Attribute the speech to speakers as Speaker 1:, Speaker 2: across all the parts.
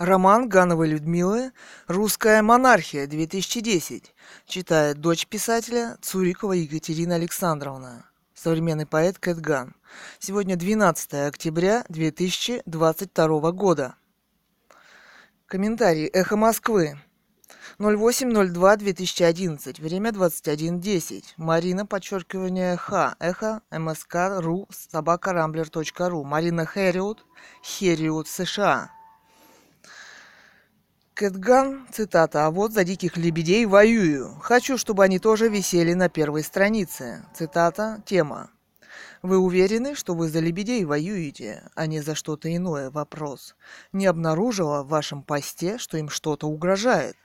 Speaker 1: Роман Гановой Людмилы «Русская монархия 2010» читает дочь писателя Цурикова Екатерина Александровна, современный поэт Кэт Ган. Сегодня 12 октября 2022 года. Комментарий «Эхо Москвы». 08.02.2011. Время 21.10. Марина, подчеркивание Х. Эхо, МСК, ру, собака, рамблер.ру. Марина Хэриот, Хериот, США. Кэтган, цитата, «А вот за диких лебедей воюю. Хочу, чтобы они тоже висели на первой странице». Цитата, тема. Вы уверены, что вы за лебедей воюете, а не за что-то иное? Вопрос. Не обнаружила в вашем посте, что им что-то угрожает?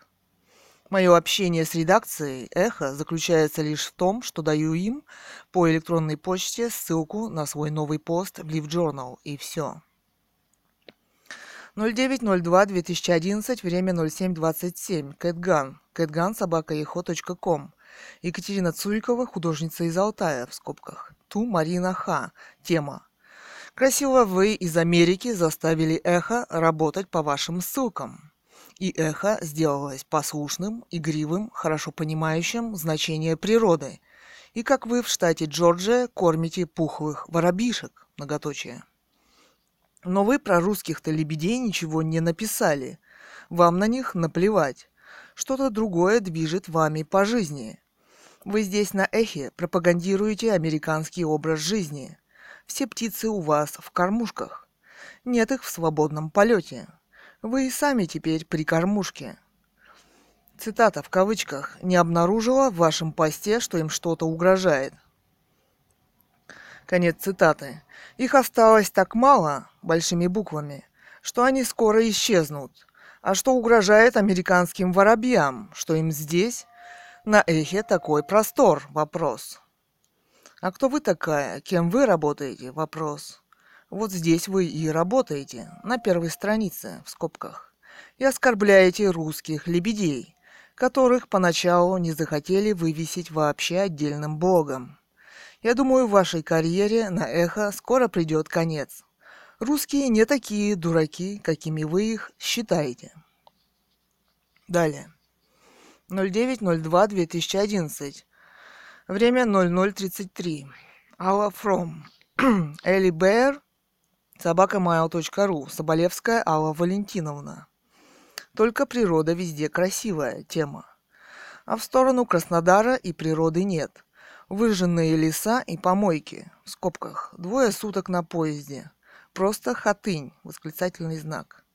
Speaker 1: Мое общение с редакцией «Эхо» заключается лишь в том, что даю им по электронной почте ссылку на свой новый пост в Live Journal, и все. 09.02.2011, время 07.27. Кэтган. Кэтган, собака ком. Екатерина Цурикова, художница из Алтая, в скобках. Ту Марина Ха. Тема. Красиво вы из Америки заставили эхо работать по вашим ссылкам и эхо сделалось послушным, игривым, хорошо понимающим значение природы. И как вы в штате Джорджия кормите пухлых воробишек, многоточие. Но вы про русских-то лебедей ничего не написали. Вам на них наплевать. Что-то другое движет вами по жизни. Вы здесь на эхе пропагандируете американский образ жизни. Все птицы у вас в кормушках. Нет их в свободном полете. Вы и сами теперь при кормушке. Цитата в кавычках. «Не обнаружила в вашем посте, что им что-то угрожает». Конец цитаты. Их осталось так мало, большими буквами, что они скоро исчезнут. А что угрожает американским воробьям, что им здесь, на эхе, такой простор? Вопрос. А кто вы такая? Кем вы работаете? Вопрос. Вот здесь вы и работаете, на первой странице, в скобках, и оскорбляете русских лебедей, которых поначалу не захотели вывесить вообще отдельным блогом. Я думаю, в вашей карьере на эхо скоро придет конец. Русские не такие дураки, какими вы их считаете. Далее. 09.02.2011. Время 00.33. Алла Фром. Элли Бэр собакамайл.ру. Соболевская Алла Валентиновна. Только природа везде красивая тема. А в сторону Краснодара и природы нет. Выжженные леса и помойки. В скобках. Двое суток на поезде. Просто хатынь. Восклицательный знак.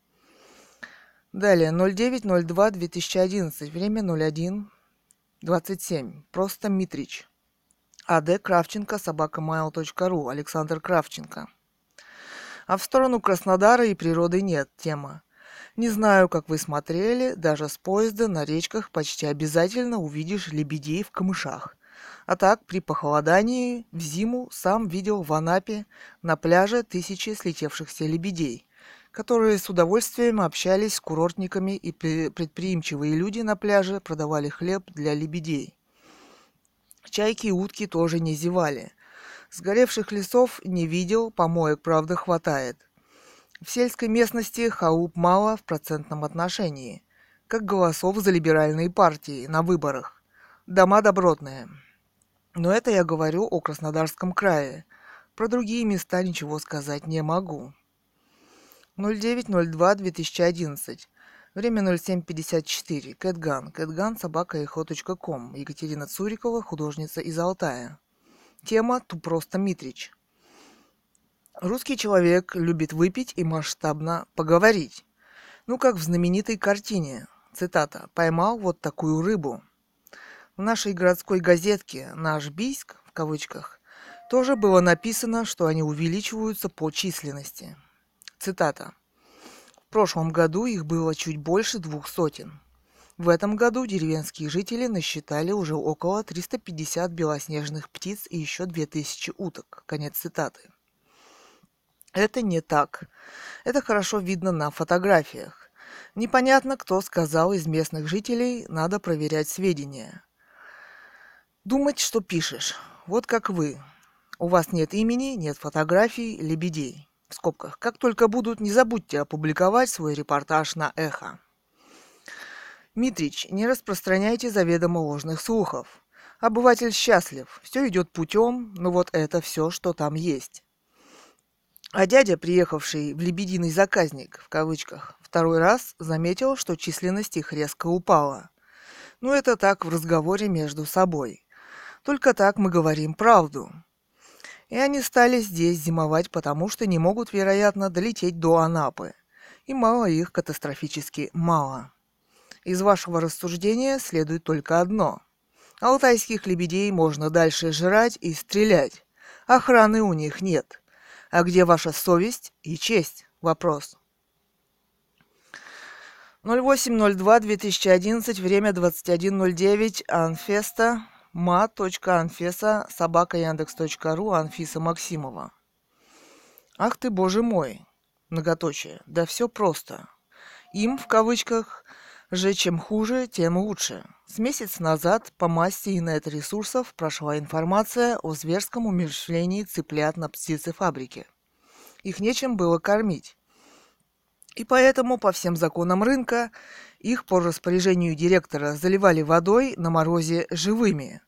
Speaker 1: Далее. 09.02.2011. Время 01.27. Просто Митрич. АД Кравченко, собакамайл.ру. Александр Кравченко. А в сторону Краснодара и природы нет тема. Не знаю, как вы смотрели, даже с поезда на речках почти обязательно увидишь лебедей в камышах. А так, при похолодании, в зиму сам видел в Анапе на пляже тысячи слетевшихся лебедей, которые с удовольствием общались с курортниками и предприимчивые люди на пляже продавали хлеб для лебедей. Чайки и утки тоже не зевали – Сгоревших лесов не видел, помоек, правда, хватает. В сельской местности халуп мало в процентном отношении, как голосов за либеральные партии на выборах. Дома добротные. Но это я говорю о Краснодарском крае. Про другие места ничего сказать не могу. 09.02.2011. Время 07.54. Кэтган. Кэтган, собака Екатерина Цурикова, художница из Алтая. Тема «Ту просто Митрич». Русский человек любит выпить и масштабно поговорить. Ну, как в знаменитой картине. Цитата. «Поймал вот такую рыбу». В нашей городской газетке «Наш Бийск» в кавычках тоже было написано, что они увеличиваются по численности. Цитата. В прошлом году их было чуть больше двух сотен. В этом году деревенские жители насчитали уже около 350 белоснежных птиц и еще 2000 уток. Конец цитаты. Это не так. Это хорошо видно на фотографиях. Непонятно, кто сказал из местных жителей, надо проверять сведения. Думать, что пишешь. Вот как вы. У вас нет имени, нет фотографий, лебедей. в скобках. Как только будут, не забудьте опубликовать свой репортаж на эхо. Митрич, не распространяйте заведомо ложных слухов. Обыватель счастлив, все идет путем, но вот это все, что там есть. А дядя, приехавший в «лебединый заказник», в кавычках, второй раз заметил, что численность их резко упала. Ну, это так в разговоре между собой. Только так мы говорим правду. И они стали здесь зимовать, потому что не могут, вероятно, долететь до Анапы. И мало их, катастрофически мало. Из вашего рассуждения следует только одно. Алтайских лебедей можно дальше жрать и стрелять. Охраны у них нет. А где ваша совесть и честь? Вопрос. 08.02.2011, время 21.09, Анфеста, ма.анфеса, собака Анфиса Максимова. Ах ты, боже мой, многоточие, да все просто. Им, в кавычках, же чем хуже, тем лучше. С месяц назад по массе инет-ресурсов прошла информация о зверском умерщвлении цыплят на птицефабрике. Их нечем было кормить. И поэтому по всем законам рынка их по распоряжению директора заливали водой на морозе живыми.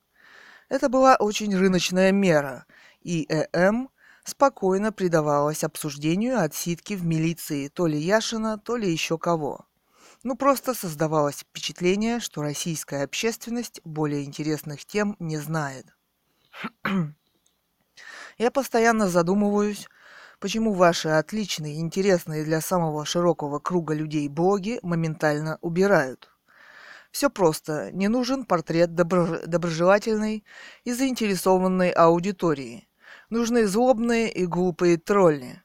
Speaker 1: Это была очень рыночная мера, и ЭМ спокойно предавалась обсуждению отсидки в милиции то ли Яшина, то ли еще кого. Ну просто создавалось впечатление, что российская общественность более интересных тем не знает. Я постоянно задумываюсь, почему ваши отличные, интересные для самого широкого круга людей блоги моментально убирают. Все просто. Не нужен портрет добро- доброжелательной и заинтересованной аудитории. Нужны злобные и глупые тролли.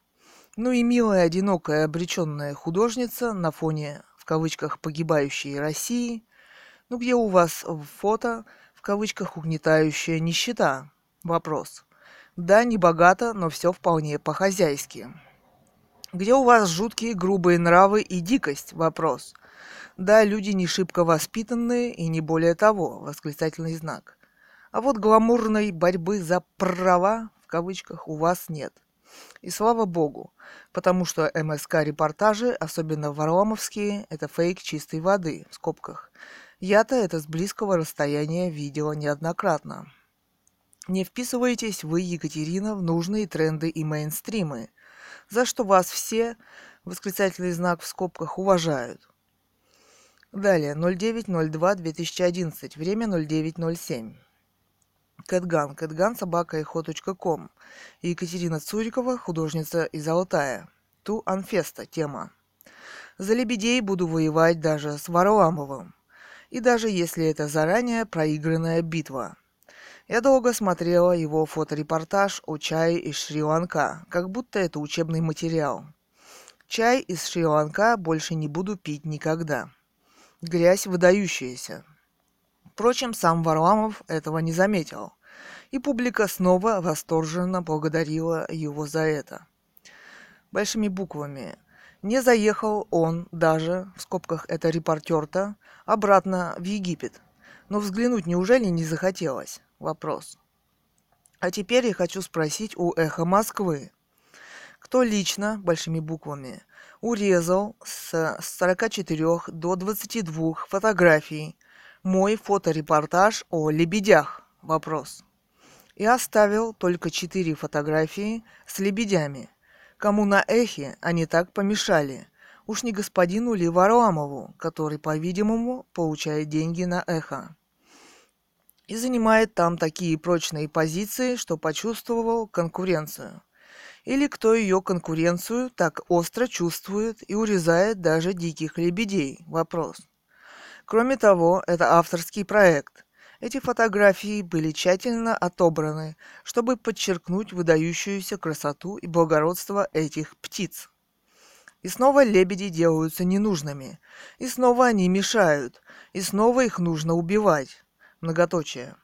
Speaker 1: Ну и милая, одинокая, обреченная художница на фоне, в кавычках, погибающей России. Ну где у вас фото, в кавычках, угнетающая нищета? Вопрос. Да, не богато, но все вполне по-хозяйски. Где у вас жуткие грубые нравы и дикость? Вопрос. Да, люди не шибко воспитанные и не более того, восклицательный знак. А вот гламурной борьбы за права, в кавычках, у вас нет. И слава богу, потому что МСК-репортажи, особенно варламовские, это фейк чистой воды, в скобках. Я-то это с близкого расстояния видела неоднократно. Не вписываетесь вы, Екатерина, в нужные тренды и мейнстримы, за что вас все, восклицательный знак в скобках, уважают. Далее, 09.02.2011, время 09.07. Кэтган, Кэтган, собака ком. Екатерина Цурикова, художница из Алтая. Ту Анфеста, тема. За лебедей буду воевать даже с Варламовым. И даже если это заранее проигранная битва – я долго смотрела его фоторепортаж о чае из Шри-Ланка, как будто это учебный материал. Чай из Шри-Ланка больше не буду пить никогда. Грязь выдающаяся. Впрочем, сам Варламов этого не заметил, и публика снова восторженно благодарила его за это. Большими буквами. Не заехал он даже, в скобках это репортер-то, обратно в Египет. Но взглянуть неужели не захотелось? Вопрос. А теперь я хочу спросить у «Эхо Москвы». Кто лично, большими буквами, урезал с 44 до 22 фотографий мой фоторепортаж о лебедях? Вопрос. И оставил только 4 фотографии с лебедями. Кому на эхе они так помешали? Уж не господину ли который, по-видимому, получает деньги на эхо и занимает там такие прочные позиции, что почувствовал конкуренцию. Или кто ее конкуренцию так остро чувствует и урезает даже диких лебедей? Вопрос. Кроме того, это авторский проект. Эти фотографии были тщательно отобраны, чтобы подчеркнуть выдающуюся красоту и благородство этих птиц. И снова лебеди делаются ненужными, и снова они мешают, и снова их нужно убивать многоточие.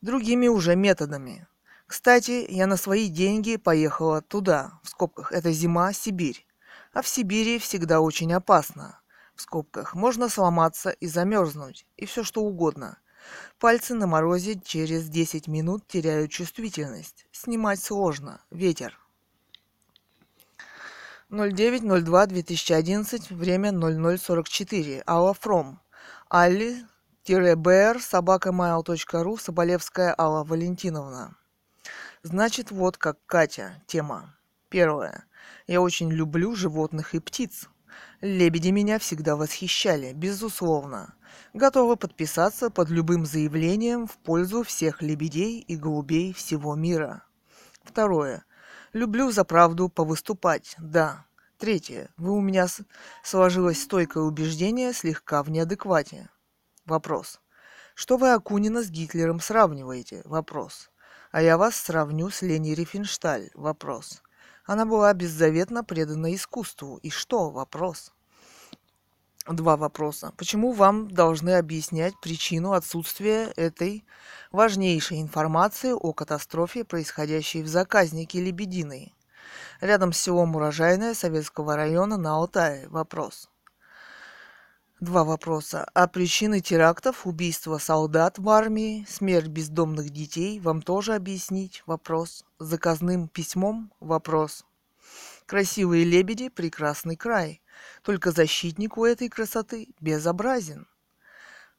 Speaker 1: Другими уже методами. Кстати, я на свои деньги поехала туда, в скобках, это зима, Сибирь. А в Сибири всегда очень опасно. В скобках можно сломаться и замерзнуть, и все что угодно. Пальцы на морозе через 10 минут теряют чувствительность. Снимать сложно. Ветер. 09.02.2011, время 00.44. Алла Фром. Алли-бр собакамайл.ру Соболевская Алла Валентиновна. Значит, вот как Катя. Тема. Первое. Я очень люблю животных и птиц. Лебеди меня всегда восхищали, безусловно. Готова подписаться под любым заявлением в пользу всех лебедей и голубей всего мира. Второе. Люблю за правду повыступать, да. Третье. Вы у меня сложилось стойкое убеждение слегка в неадеквате. Вопрос. Что вы Акунина с Гитлером сравниваете? Вопрос. А я вас сравню с Лени Рифеншталь. Вопрос. Она была беззаветно предана искусству. И что? Вопрос. Два вопроса. Почему вам должны объяснять причину отсутствия этой важнейшей информации о катастрофе, происходящей в заказнике Лебединой? Рядом с селом Урожайное Советского района на Алтае. Вопрос. Два вопроса. А причины терактов, убийства солдат в армии, смерть бездомных детей вам тоже объяснить? Вопрос. Заказным письмом? Вопрос. Красивые лебеди – прекрасный край. Только защитник у этой красоты безобразен.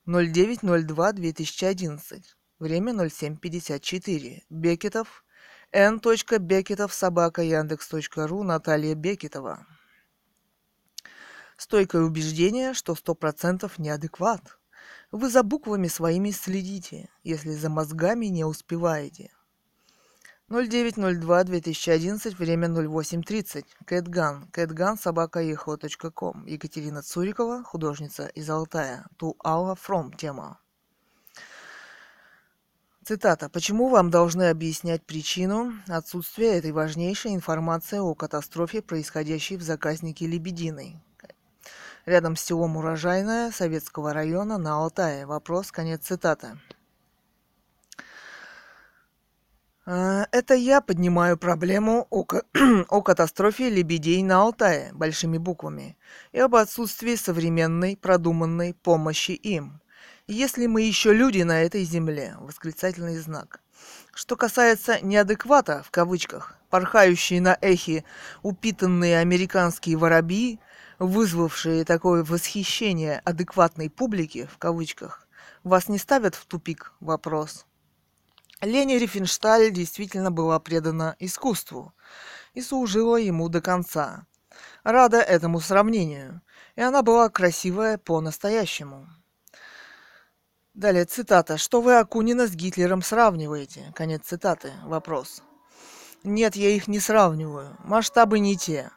Speaker 1: 09.02.2011. Время 07.54. Бекетов. Н. Бекетов. Собака. Яндекс.ру. Наталья Бекетова. Стойкое убеждение, что 100% неадекват. Вы за буквами своими следите, если за мозгами не успеваете. 09.02.2011, время 08.30. Кэтган. Кэтган, собака ком. Екатерина Цурикова, художница из Алтая. Ту Алла Фром. Тема. Цитата. «Почему вам должны объяснять причину отсутствия этой важнейшей информации о катастрофе, происходящей в заказнике Лебединой?» Рядом с селом Урожайное Советского района на Алтае. Вопрос, конец цитаты. А, это я поднимаю проблему о, о катастрофе лебедей на Алтае большими буквами и об отсутствии современной продуманной помощи им. Если мы еще люди на этой земле, восклицательный знак. Что касается неадеквата, в кавычках, порхающие на эхе упитанные американские воробьи, вызвавшие такое восхищение адекватной публики, в кавычках, вас не ставят в тупик вопрос – Лени Рифеншталь действительно была предана искусству и служила ему до конца. Рада этому сравнению, и она была красивая по-настоящему. Далее цитата. «Что вы Акунина с Гитлером сравниваете?» Конец цитаты. Вопрос. Нет, я их не сравниваю. Масштабы не те.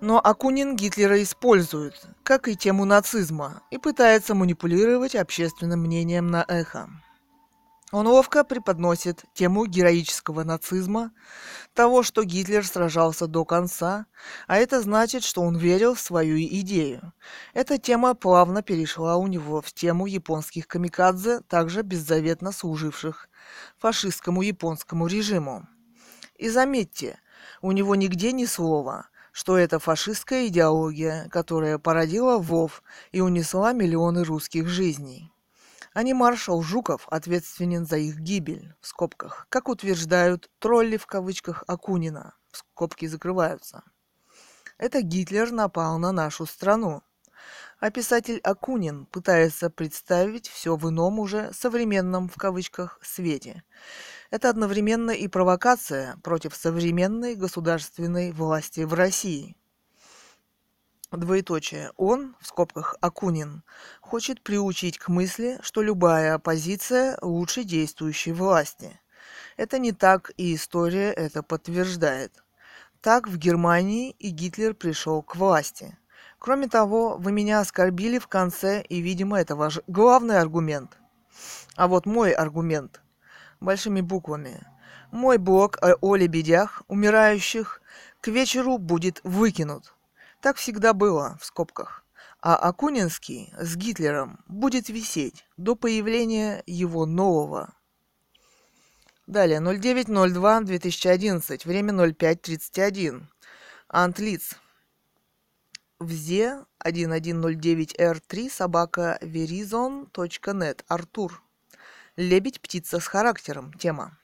Speaker 1: Но Акунин Гитлера использует, как и тему нацизма, и пытается манипулировать общественным мнением на эхо. Он ловко преподносит тему героического нацизма, того, что Гитлер сражался до конца, а это значит, что он верил в свою идею. Эта тема плавно перешла у него в тему японских камикадзе, также беззаветно служивших фашистскому японскому режиму. И заметьте, у него нигде ни слова, что это фашистская идеология, которая породила ВОВ и унесла миллионы русских жизней а не маршал Жуков ответственен за их гибель, в скобках, как утверждают тролли в кавычках Акунина, в скобки закрываются. Это Гитлер напал на нашу страну. А писатель Акунин пытается представить все в ином уже современном в кавычках свете. Это одновременно и провокация против современной государственной власти в России – двоеточие, он, в скобках Акунин, хочет приучить к мысли, что любая оппозиция лучше действующей власти. Это не так, и история это подтверждает. Так в Германии и Гитлер пришел к власти. Кроме того, вы меня оскорбили в конце, и, видимо, это ваш главный аргумент. А вот мой аргумент. Большими буквами. Мой блог о лебедях, умирающих, к вечеру будет выкинут. Так всегда было, в скобках. А Акунинский с Гитлером будет висеть до появления его нового. Далее, 09.02.2011, время 05.31. Антлиц. Взе 1109R3 собака verizon.net. Артур. Лебедь-птица с характером. Тема.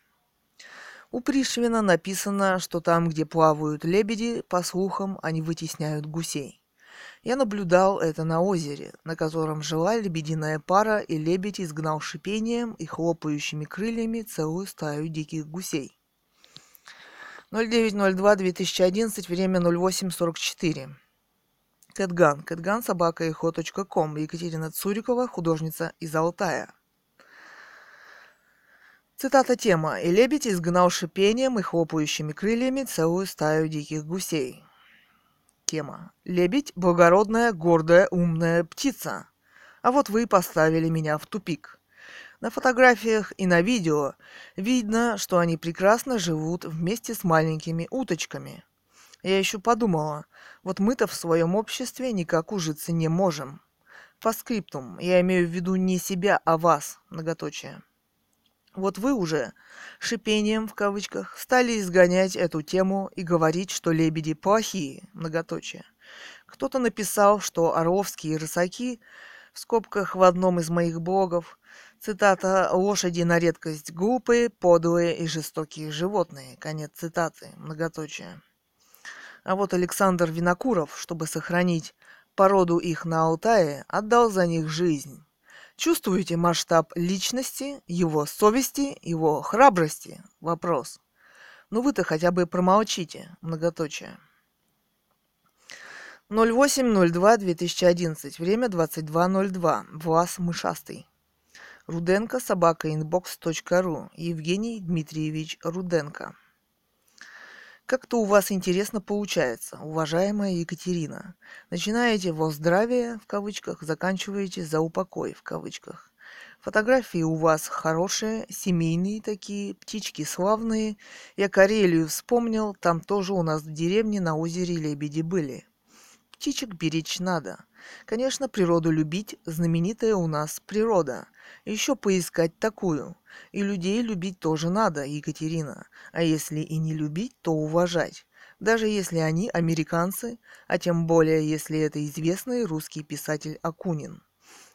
Speaker 1: У Пришвина написано, что там, где плавают лебеди, по слухам, они вытесняют гусей. Я наблюдал это на озере, на котором жила лебединая пара, и лебедь изгнал шипением и хлопающими крыльями целую стаю диких гусей. 0902-2011, время 08.44. Кэтган. Кэтган собака и ком. Екатерина Цурикова, художница из Алтая. Цитата тема. «И лебедь изгнал шипением и хлопающими крыльями целую стаю диких гусей». Тема. Лебедь – благородная, гордая, умная птица. А вот вы поставили меня в тупик. На фотографиях и на видео видно, что они прекрасно живут вместе с маленькими уточками. Я еще подумала, вот мы-то в своем обществе никак ужиться не можем. По скриптум, я имею в виду не себя, а вас, многоточие. Вот вы уже, шипением в кавычках, стали изгонять эту тему и говорить, что лебеди плохие, многоточие. Кто-то написал, что орловские рысаки, в скобках в одном из моих блогов, цитата, лошади на редкость глупые, подлые и жестокие животные, конец цитаты, многоточие. А вот Александр Винокуров, чтобы сохранить породу их на Алтае, отдал за них жизнь. Чувствуете масштаб личности, его совести, его храбрости? Вопрос. Ну вы-то хотя бы промолчите, многоточие. 08.02.2011. Время 22.02. Влас Мышастый. Руденко, собака, inbox.ru. Евгений Дмитриевич Руденко. Как-то у вас интересно получается, уважаемая Екатерина. Начинаете во здравие, в кавычках, заканчиваете за упокой, в кавычках. Фотографии у вас хорошие, семейные такие, птички славные. Я Карелию вспомнил, там тоже у нас в деревне на озере лебеди были. Птичек беречь надо. Конечно, природу любить, знаменитая у нас природа. Еще поискать такую. И людей любить тоже надо, Екатерина. А если и не любить, то уважать. Даже если они американцы, а тем более, если это известный русский писатель Акунин.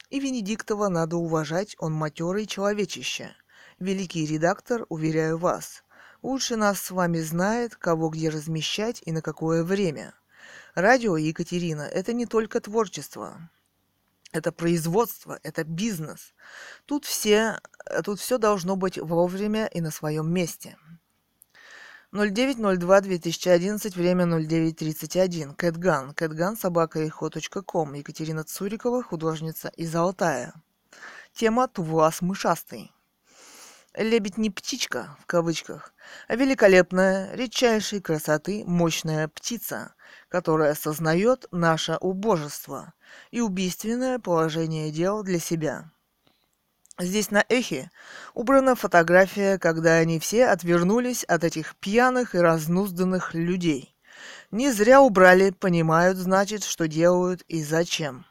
Speaker 1: И Венедиктова надо уважать, он матерый человечище. Великий редактор, уверяю вас. Лучше нас с вами знает, кого где размещать и на какое время. Радио, Екатерина, это не только творчество это производство, это бизнес. Тут все, тут все должно быть вовремя и на своем месте. 0902-2011, время 09.31. Кэтган. Кэтган, собака. Екатерина Цурикова, художница из Алтая. Тема «Тувлас мышастый». Лебедь не птичка, в кавычках, а великолепная, редчайшей красоты, мощная птица, которая осознает наше убожество и убийственное положение дел для себя. Здесь на эхе убрана фотография, когда они все отвернулись от этих пьяных и разнузданных людей. Не зря убрали, понимают, значит, что делают и зачем.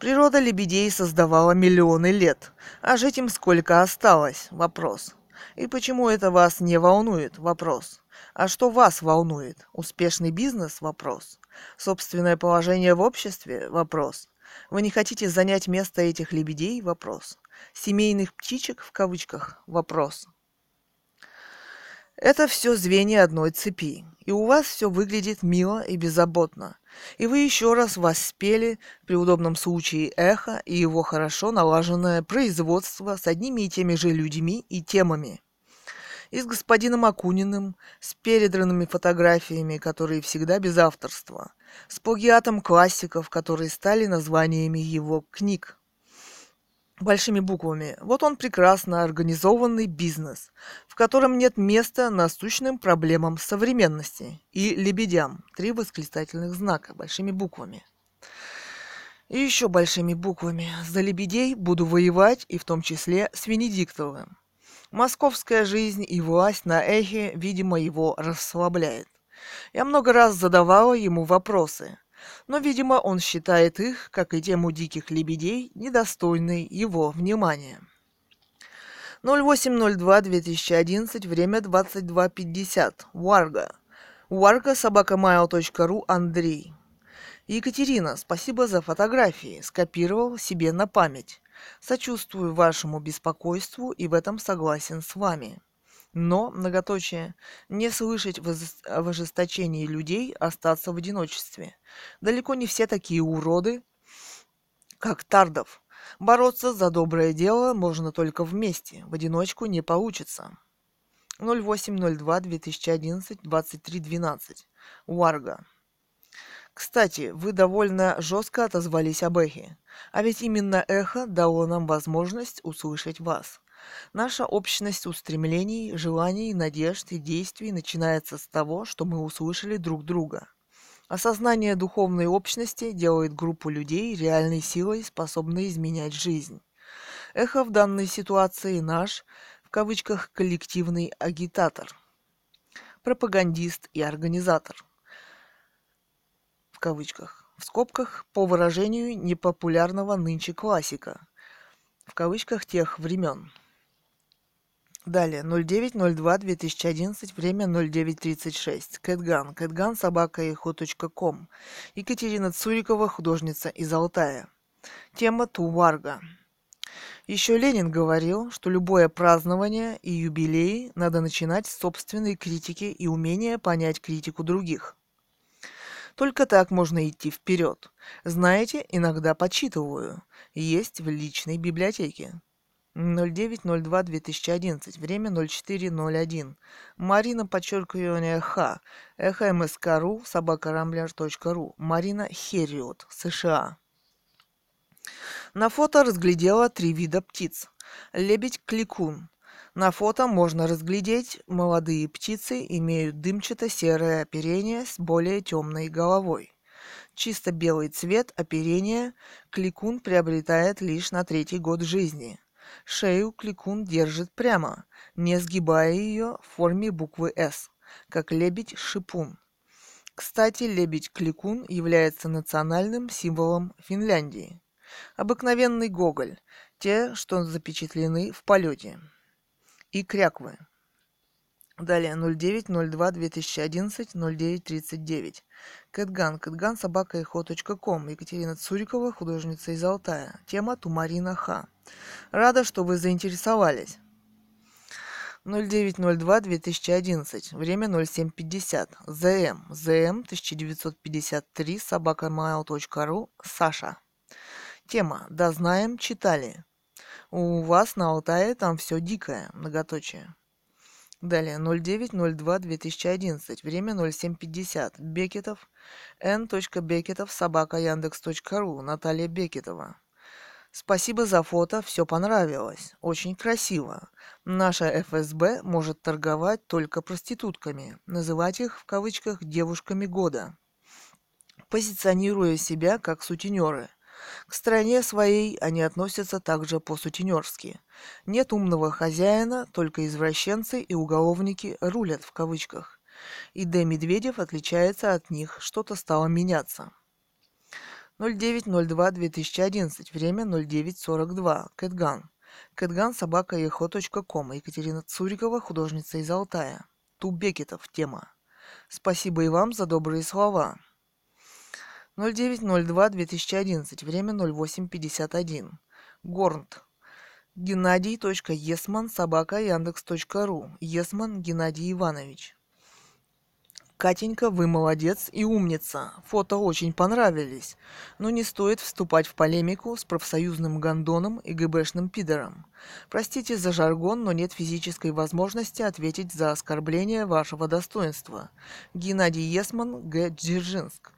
Speaker 1: Природа лебедей создавала миллионы лет, а жить им сколько осталось? Вопрос. И почему это вас не волнует? Вопрос. А что вас волнует? Успешный бизнес? Вопрос. Собственное положение в обществе? Вопрос. Вы не хотите занять место этих лебедей? Вопрос. Семейных птичек в кавычках? Вопрос. Это все звенья одной цепи, и у вас все выглядит мило и беззаботно. И вы еще раз воспели при удобном случае эхо и его хорошо налаженное производство с одними и теми же людьми и темами. И с господином Акуниным, с передранными фотографиями, которые всегда без авторства, с плагиатом классиков, которые стали названиями его книг большими буквами. Вот он прекрасно организованный бизнес, в котором нет места насущным проблемам современности и лебедям. Три восклицательных знака большими буквами. И еще большими буквами. За лебедей буду воевать, и в том числе с Венедиктовым. Московская жизнь и власть на эхе, видимо, его расслабляет. Я много раз задавала ему вопросы – но, видимо, он считает их, как и тему диких лебедей, недостойной его внимания. 08.02.2011, время 22.50. Варга. Варга, собакамайл.ру, Андрей. Екатерина, спасибо за фотографии. Скопировал себе на память. Сочувствую вашему беспокойству и в этом согласен с вами. Но, многоточие, не слышать в ожесточении людей остаться в одиночестве. Далеко не все такие уроды, как Тардов. Бороться за доброе дело можно только вместе, в одиночку не получится. 08.02.2011, Уарга. Кстати, вы довольно жестко отозвались об эхе. А ведь именно эхо дало нам возможность услышать вас. Наша общность устремлений, желаний, надежд и действий начинается с того, что мы услышали друг друга. Осознание духовной общности делает группу людей реальной силой, способной изменять жизнь. Эхо в данной ситуации наш, в кавычках, коллективный агитатор, пропагандист и организатор, в кавычках, в скобках, по выражению непопулярного нынче классика, в кавычках тех времен. Далее, 09.02.2011, время 09.36. Кэтган. Кэтган, собака ком. Екатерина Цурикова, художница из Алтая. Тема Туварга. Еще Ленин говорил, что любое празднование и юбилей надо начинать с собственной критики и умения понять критику других. Только так можно идти вперед. Знаете, иногда почитываю. Есть в личной библиотеке. 09.02.2011, время 04.01. Марина, подчеркивание Х, эхо МСК.ру, собакарамблер.ру. Марина Хериот, США. На фото разглядела три вида птиц. Лебедь-кликун. На фото можно разглядеть, молодые птицы имеют дымчато-серое оперение с более темной головой. Чисто белый цвет оперения кликун приобретает лишь на третий год жизни – Шею кликун держит прямо, не сгибая ее в форме буквы «С», как лебедь-шипун. Кстати, лебедь-кликун является национальным символом Финляндии. Обыкновенный гоголь, те, что запечатлены в полете. И кряквы. Далее 09.02.2011, 09.39. Кэтган. Кэтган собака ком. Екатерина Цурикова, художница из Алтая. Тема Тумарина Ха. Рада, что вы заинтересовались. 09.02.2011. Время 07.50. ЗМ. ЗМ 1953. Собакамайл.ру. Саша. Тема. Да знаем, читали. У вас на Алтае там все дикое. Многоточие. Далее, 09.02.2011, время 07.50, Бекетов, Н. Бекетов, собака Яндекс.ру, Наталья Бекетова. Спасибо за фото, все понравилось. Очень красиво. Наша ФСБ может торговать только проститутками, называть их в кавычках девушками года, позиционируя себя как сутенеры – к стране своей они относятся также по-сутенерски. Нет умного хозяина, только извращенцы и уголовники «рулят» в кавычках. И Д. Медведев отличается от них, что-то стало меняться. 09.02.2011, время 09.42, Кэтган. Кэтган, собака ком. Екатерина Цурикова, художница из Алтая. Тубекетов, тема. Спасибо и вам за добрые слова. 09.02.2011, время 08.51. Горнт. Геннадий.есман, собака, яндекс.ру. Есман Геннадий Иванович. Катенька, вы молодец и умница. Фото очень понравились. Но не стоит вступать в полемику с профсоюзным гондоном и ГБшным пидором. Простите за жаргон, но нет физической возможности ответить за оскорбление вашего достоинства. Геннадий Есман, Г. Дзержинск.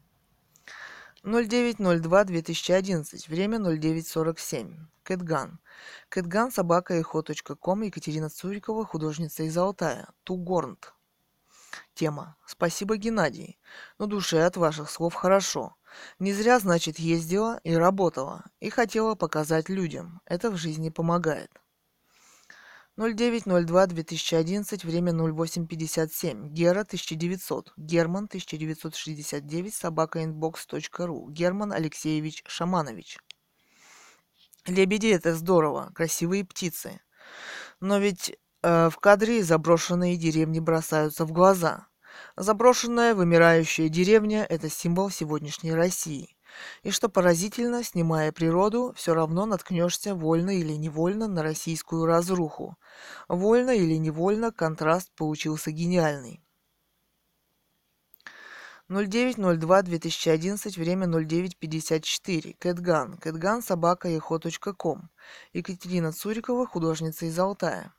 Speaker 1: 09.02.2011, время 09.47. Кэтган. Кэтган, собака ком. Екатерина Цурикова, художница из Алтая. Тугорнт. Тема. Спасибо, Геннадий. Но душе от ваших слов хорошо. Не зря, значит, ездила и работала. И хотела показать людям. Это в жизни помогает. 09.02.2011, время 08.57. Гера 1900. Герман 1969, собакаинбокс.ру. Герман Алексеевич Шаманович. Лебеди это здорово, красивые птицы. Но ведь э, в кадре заброшенные деревни бросаются в глаза. Заброшенная, вымирающая деревня – это символ сегодняшней России. И что поразительно, снимая природу, все равно наткнешься вольно или невольно на российскую разруху. Вольно или невольно контраст получился гениальный. 09.02.2011, время 09.54. Кэтган. Кэтган собака ком. Екатерина Цурикова, художница из Алтая.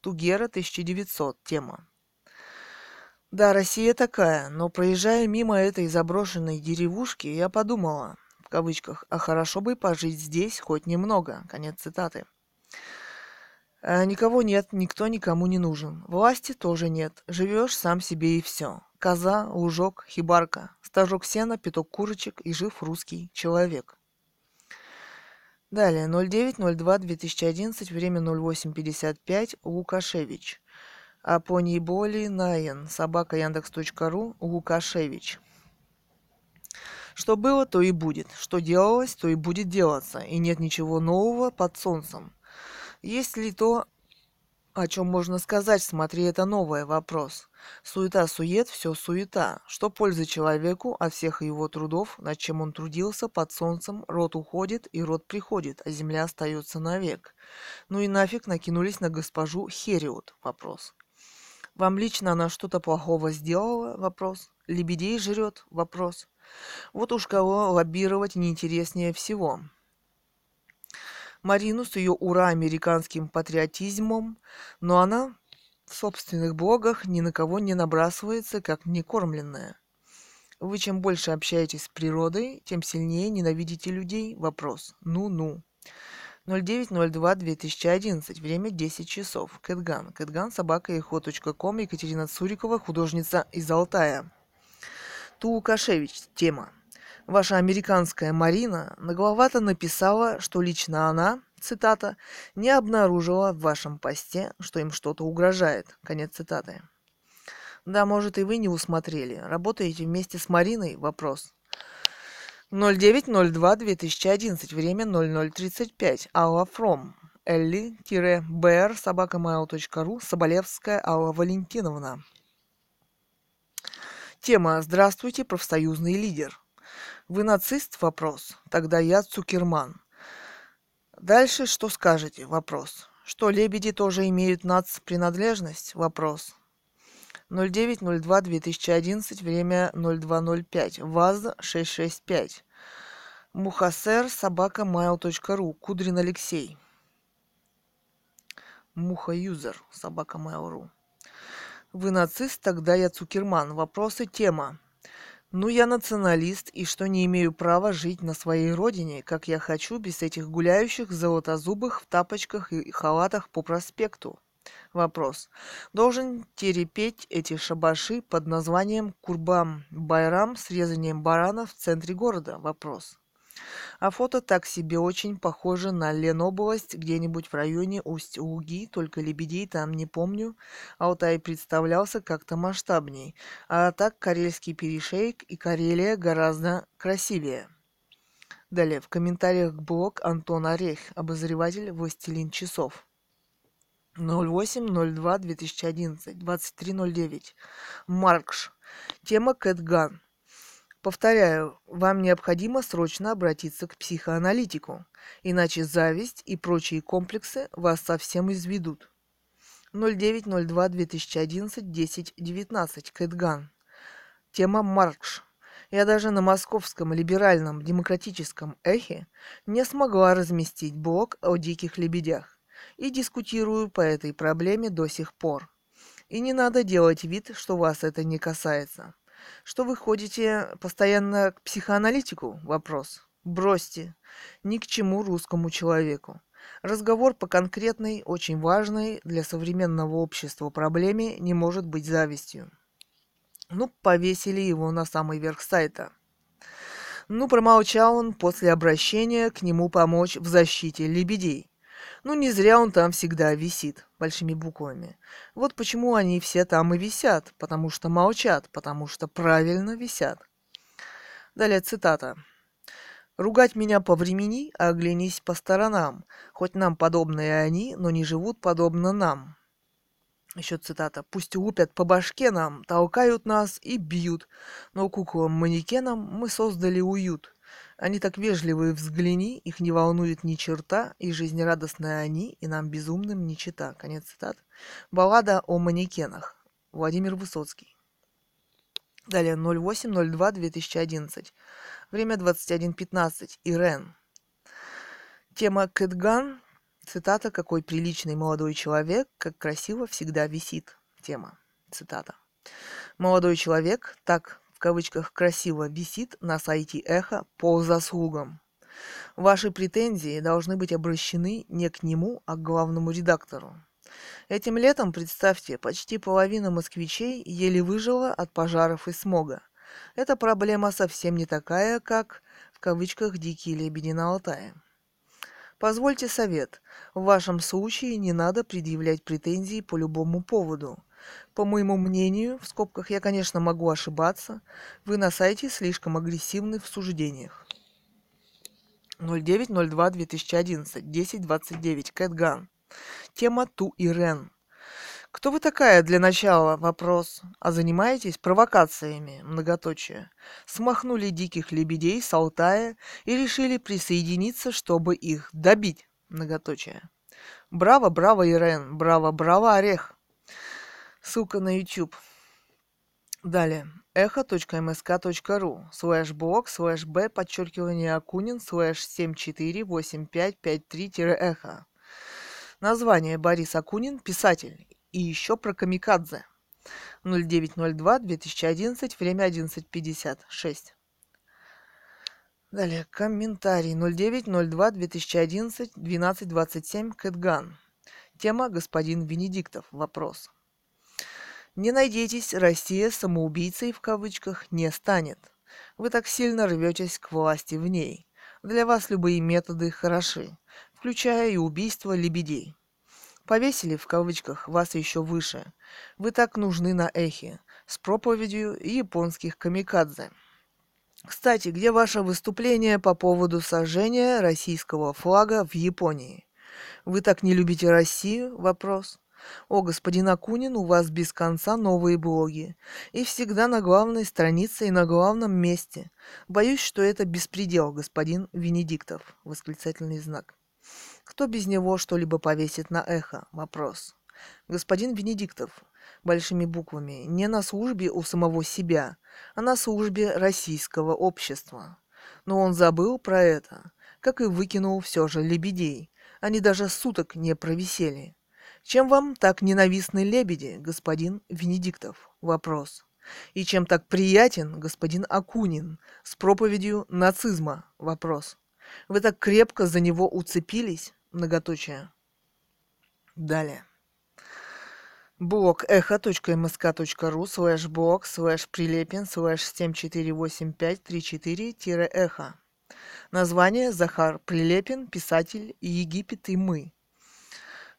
Speaker 1: Тугера, 1900. Тема. Да, Россия такая, но проезжая мимо этой заброшенной деревушки, я подумала, в кавычках, а хорошо бы пожить здесь хоть немного. Конец цитаты. А никого нет, никто никому не нужен. Власти тоже нет. Живешь сам себе и все. Коза, лужок, хибарка, стажок сена, пяток курочек и жив русский человек. Далее, 09.02.2011, время 08.55, Лукашевич. Апониболи Наен, собака Яндекс.ру, Лукашевич. Что было, то и будет. Что делалось, то и будет делаться. И нет ничего нового под солнцем. Есть ли то, о чем можно сказать, смотри, это новый вопрос. Суета-сует, все суета. Что пользы человеку от всех его трудов, над чем он трудился, под солнцем, род уходит и род приходит, а земля остается навек. Ну и нафиг накинулись на госпожу Хериот? Вопрос. Вам лично она что-то плохого сделала? Вопрос. Лебедей жрет? Вопрос. Вот уж кого лоббировать неинтереснее всего. Марину с ее ура-американским патриотизмом, но она в собственных блогах ни на кого не набрасывается, как некормленная. Вы чем больше общаетесь с природой, тем сильнее ненавидите людей. Вопрос. Ну-ну. 09.02.2011. Время 10 часов. Кэтган. Кэтган, собака ком. Екатерина Цурикова, художница из Алтая. Тулукашевич. Тема. Ваша американская Марина нагловато написала, что лично она, цитата, не обнаружила в вашем посте, что им что-то угрожает. Конец цитаты. Да, может, и вы не усмотрели. Работаете вместе с Мариной? Вопрос. 09.02.2011. Время 00.35. Алла Фром. Элли-бр собакамайл.ру Соболевская Алла Валентиновна. Тема «Здравствуйте, профсоюзный лидер». Вы нацист? Вопрос. Тогда я Цукерман. Дальше что скажете? Вопрос. Что лебеди тоже имеют нацпринадлежность? Вопрос. 09.02.2011, время 02.05, ВАЗ-665. Мухасер, собака, mail.ru, Кудрин Алексей. Мухаюзер, собака, mail.ru. Вы нацист, тогда я Цукерман. Вопросы, тема. Ну, я националист, и что не имею права жить на своей родине, как я хочу, без этих гуляющих золотозубых в тапочках и халатах по проспекту. Вопрос. Должен терепеть эти шабаши под названием Курбам Байрам с резанием барана в центре города? Вопрос. А фото так себе очень похоже на Ленобласть, где-нибудь в районе Усть-Луги, только лебедей там не помню. Алтай представлялся как-то масштабней. А так Карельский перешейк и Карелия гораздо красивее. Далее, в комментариях блог Антон Орех, обозреватель «Властелин часов». 08.02.2011, 23.09. Маркш. Тема Кэтган. Повторяю, вам необходимо срочно обратиться к психоаналитику, иначе зависть и прочие комплексы вас совсем изведут. 09.02.2011, 10.19. Кэтган. Тема Маркш. Я даже на московском либеральном демократическом эхе не смогла разместить блог о диких лебедях и дискутирую по этой проблеме до сих пор. И не надо делать вид, что вас это не касается. Что вы ходите постоянно к психоаналитику? Вопрос. Бросьте. Ни к чему русскому человеку. Разговор по конкретной, очень важной для современного общества проблеме не может быть завистью. Ну, повесили его на самый верх сайта. Ну, промолчал он после обращения к нему помочь в защите лебедей. Ну, не зря он там всегда висит, большими буквами. Вот почему они все там и висят, потому что молчат, потому что правильно висят. Далее цитата. «Ругать меня по времени, а оглянись по сторонам. Хоть нам подобные они, но не живут подобно нам». Еще цитата. «Пусть лупят по башке нам, толкают нас и бьют, но куклам-манекенам мы создали уют. Они так вежливые, взгляни, их не волнует ни черта, и жизнерадостные они, и нам безумным не чита. Конец цитат. Баллада о манекенах. Владимир Высоцкий. Далее 08.02.2011. Время 21.15. Ирен. Тема Кэтган. Цитата «Какой приличный молодой человек, как красиво всегда висит». Тема. Цитата. Молодой человек так кавычках красиво висит на сайте Эхо по заслугам. Ваши претензии должны быть обращены не к нему, а к главному редактору. Этим летом, представьте, почти половина москвичей еле выжила от пожаров и смога. Эта проблема совсем не такая, как, в кавычках, «дикие лебеди на Алтае». Позвольте совет. В вашем случае не надо предъявлять претензии по любому поводу. По моему мнению, в скобках я, конечно, могу ошибаться, вы на сайте слишком агрессивны в суждениях. 09.02.2011, 10.29, Кэтган. Тема To Ирен. Кто вы такая для начала? Вопрос. А занимаетесь провокациями? Многоточие. Смахнули диких лебедей с Алтая и решили присоединиться, чтобы их добить? Многоточие. Браво, браво, Ирен. Браво, браво, Орех. Ссылка на YouTube. Далее. эхо.мск.ру слэш блог слэш б подчеркивание Акунин слэш 748553-эхо. Название Борис Акунин, писатель. И еще про камикадзе. 0902-2011, время 11.56. Далее, комментарий 0902-2011, 12.27, Кэтган. Тема «Господин Венедиктов». Вопрос. Не надейтесь, Россия самоубийцей в кавычках не станет. Вы так сильно рветесь к власти в ней. Для вас любые методы хороши, включая и убийство лебедей. Повесили в кавычках вас еще выше. Вы так нужны на эхе, с проповедью японских камикадзе. Кстати, где ваше выступление по поводу сожжения российского флага в Японии? Вы так не любите Россию? Вопрос. О, господин Акунин, у вас без конца новые блоги. И всегда на главной странице и на главном месте. Боюсь, что это беспредел, господин Венедиктов. Восклицательный знак. Кто без него что-либо повесит на эхо? Вопрос. Господин Венедиктов, большими буквами, не на службе у самого себя, а на службе российского общества. Но он забыл про это, как и выкинул все же лебедей. Они даже суток не провисели. Чем вам так ненавистны лебеди, господин Венедиктов? Вопрос. И чем так приятен господин Акунин с проповедью нацизма? Вопрос. Вы так крепко за него уцепились? Многоточие. Далее. Блог эхо.мск.ру слэш блог слэш прилепин слэш 748534-эхо. Название Захар Прилепин, писатель Египет и мы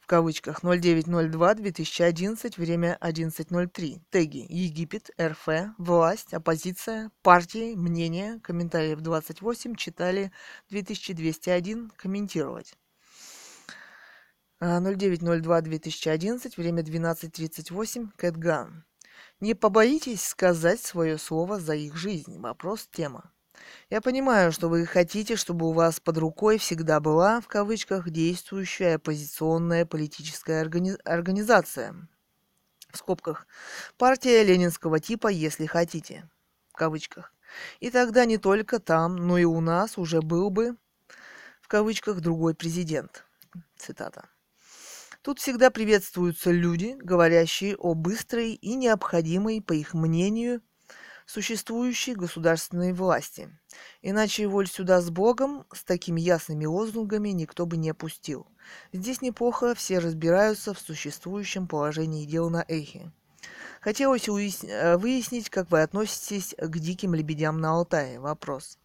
Speaker 1: в кавычках 0902-2011, время 11.03. Теги Египет, РФ, власть, оппозиция, партии, мнение, комментариев 28, читали 2201, комментировать. 0902-2011, а, время 12.38, Кэтган. Не побоитесь сказать свое слово за их жизнь. Вопрос, тема. Я понимаю, что вы хотите, чтобы у вас под рукой всегда была, в кавычках, действующая оппозиционная политическая органи- организация. В скобках. Партия ленинского типа, если хотите. В кавычках. И тогда не только там, но и у нас уже был бы, в кавычках, другой президент. Цитата. Тут всегда приветствуются люди, говорящие о быстрой и необходимой, по их мнению, существующей государственной власти. Иначе воль сюда с Богом с такими ясными лозунгами никто бы не опустил. Здесь неплохо все разбираются в существующем положении дел на Эхе. Хотелось э, выяснить, как вы относитесь к диким лебедям на Алтае. Вопрос.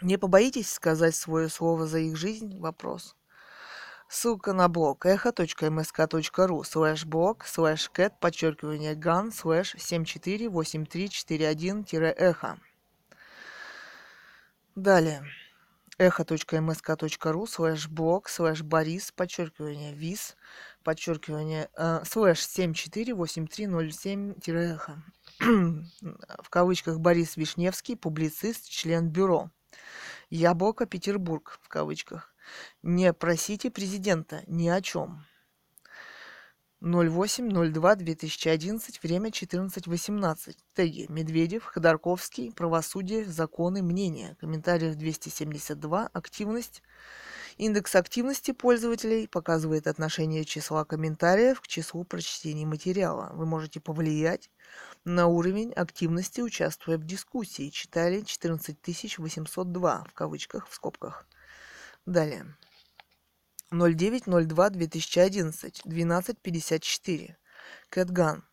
Speaker 1: Не побоитесь сказать свое слово за их жизнь? Вопрос. Ссылка на блог echo.msk.ru слэш блог слэш кэт подчеркивание ган слэш 748341-эхо. Далее. echo.msk.ru слэш блог слэш борис подчеркивание виз подчеркивание э, слэш 748307-эхо. В кавычках Борис Вишневский, публицист, член бюро. Яблоко Петербург в кавычках. Не просите президента ни о чем. 08.02.2011, время 14.18. Теги. Медведев, Ходорковский, правосудие, законы, мнения. Комментариев 272, активность. Индекс активности пользователей показывает отношение числа комментариев к числу прочтений материала. Вы можете повлиять на уровень активности, участвуя в дискуссии. Читали 14802 в кавычках, в скобках. Далее. 09.02.2011, 12.54. Кэтган.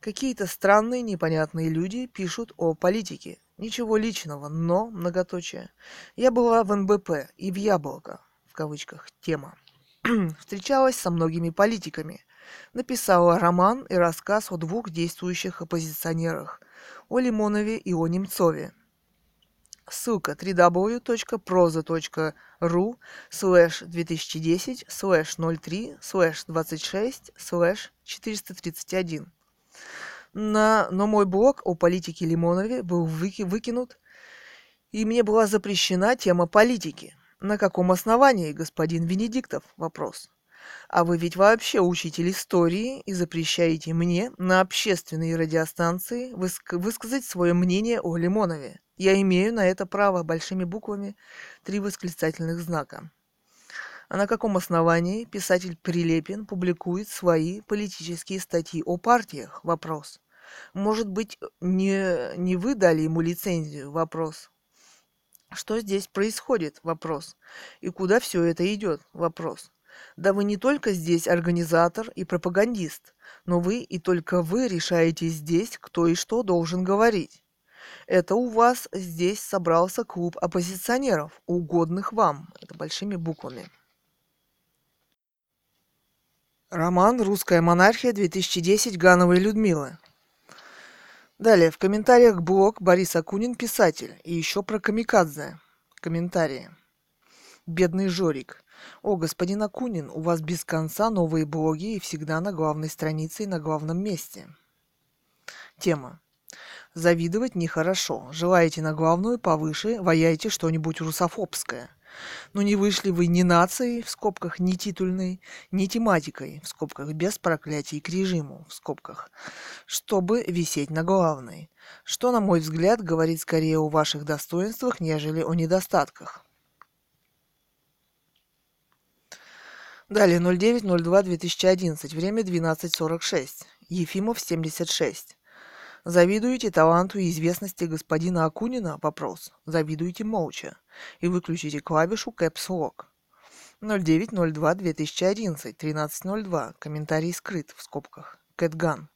Speaker 1: Какие-то странные, непонятные люди пишут о политике. Ничего личного, но, многоточие. Я была в НБП и в Яблоко, в кавычках, тема. Встречалась со многими политиками. Написала роман и рассказ о двух действующих оппозиционерах, о Лимонове и о Немцове. Ссылка www.proza.ru слэш 2010 слэш 03 слэш 26 слэш 431. На, но мой блог о политике Лимонове был выки, выкинут, и мне была запрещена тема политики. На каком основании, господин Венедиктов? Вопрос. А вы ведь вообще учитель истории и запрещаете мне на общественной радиостанции выск- высказать свое мнение о Лимонове. Я имею на это право большими буквами три восклицательных знака. А на каком основании писатель Прилепин публикует свои политические статьи о партиях? Вопрос. Может быть, не, не вы дали ему лицензию? Вопрос. Что здесь происходит? Вопрос. И куда все это идет? Вопрос. Да вы не только здесь организатор и пропагандист, но вы и только вы решаете здесь, кто и что должен говорить. Это у вас здесь собрался клуб оппозиционеров, угодных вам. Это большими буквами. Роман «Русская монархия» 2010 Гановой Людмилы. Далее, в комментариях блог Борис Акунин, писатель. И еще про Камикадзе. Комментарии. Бедный Жорик. О, господин Акунин, у вас без конца новые блоги и всегда на главной странице и на главном месте. Тема. Завидовать нехорошо. Желаете на главную повыше, ваяйте что-нибудь русофобское. Но не вышли вы ни нацией, в скобках, ни титульной, ни тематикой, в скобках, без проклятий к режиму, в скобках, чтобы висеть на главной. Что, на мой взгляд, говорит скорее о ваших достоинствах, нежели о недостатках. Далее 09.02.2011, время 12.46. Ефимов 76. Завидуете таланту и известности господина Акунина? Вопрос. Завидуете молча. И выключите клавишу Caps Lock. 09.02.2011, 13.02. Комментарий скрыт в скобках. Кэтган.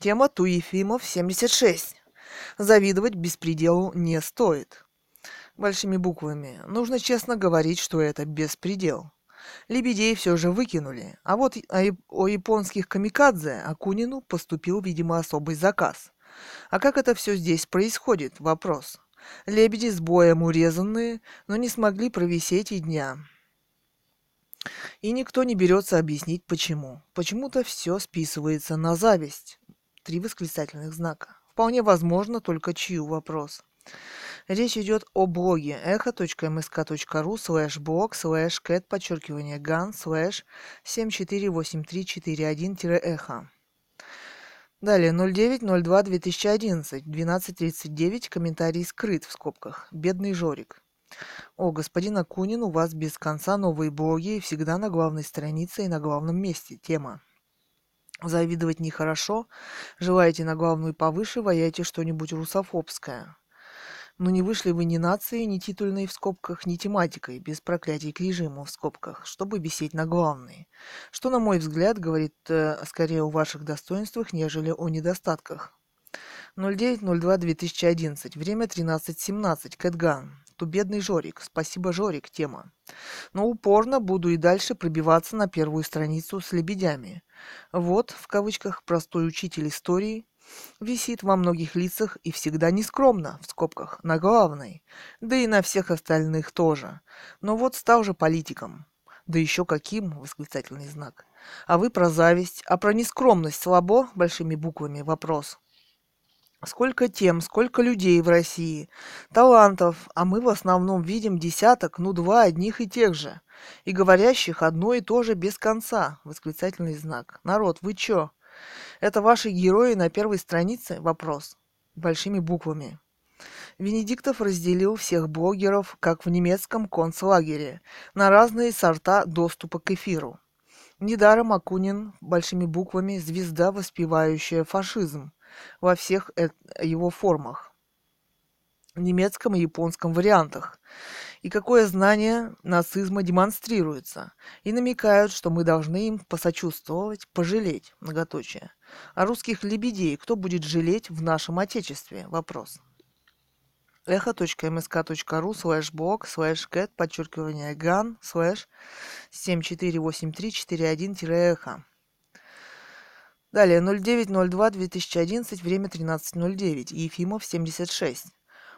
Speaker 1: Тема Ту Ефимов 76. Завидовать беспределу не стоит. Большими буквами. Нужно честно говорить, что это беспредел. Лебедей все же выкинули, а вот о японских камикадзе Акунину поступил, видимо, особый заказ. А как это все здесь происходит? Вопрос. Лебеди с боем урезанные, но не смогли провисеть и дня. И никто не берется объяснить, почему. Почему-то все списывается на зависть. Три восклицательных знака. Вполне возможно, только чью вопрос. Речь идет о блоге echo.msk.ru слэш блог слэш кэт подчеркивание ган слэш 748341-эхо. Далее 09.02.2011, 12.39, комментарий скрыт в скобках. Бедный Жорик. О, господин Акунин, у вас без конца новые блоги и всегда на главной странице и на главном месте. Тема. Завидовать нехорошо. Желаете на главную повыше, ваяйте что-нибудь русофобское. Но не вышли вы ни нацией, ни титульной в скобках, ни тематикой, без проклятий к режиму в скобках, чтобы бесить на главные. Что, на мой взгляд, говорит э, скорее о ваших достоинствах, нежели о недостатках. 09.02.2011. Время 13.17. Кэтган. То бедный Жорик. Спасибо, Жорик. Тема. Но упорно буду и дальше пробиваться на первую страницу с лебедями. Вот, в кавычках, простой учитель истории, висит во многих лицах и всегда нескромно, в скобках, на главной, да и на всех остальных тоже. Но вот стал же политиком. Да еще каким, восклицательный знак. А вы про зависть, а про нескромность слабо, большими буквами, вопрос. Сколько тем, сколько людей в России, талантов, а мы в основном видим десяток, ну два одних и тех же. И говорящих одно и то же без конца. Восклицательный знак. Народ, вы чё? Это ваши герои на первой странице? Вопрос. Большими буквами. Венедиктов разделил всех блогеров, как в немецком концлагере, на разные сорта доступа к эфиру. Недаром Акунин большими буквами звезда, воспевающая фашизм во всех его формах, немецком и японском вариантах, и какое знание нацизма демонстрируется, и намекают, что мы должны им посочувствовать, пожалеть, многоточие. А русских лебедей кто будет жалеть в нашем Отечестве? Вопрос echo.msk.ru слэш блог слэш кэт подчеркивание ган слэш 748341-эхо. Далее 09.02.2011, время 13.09, Ефимов 76.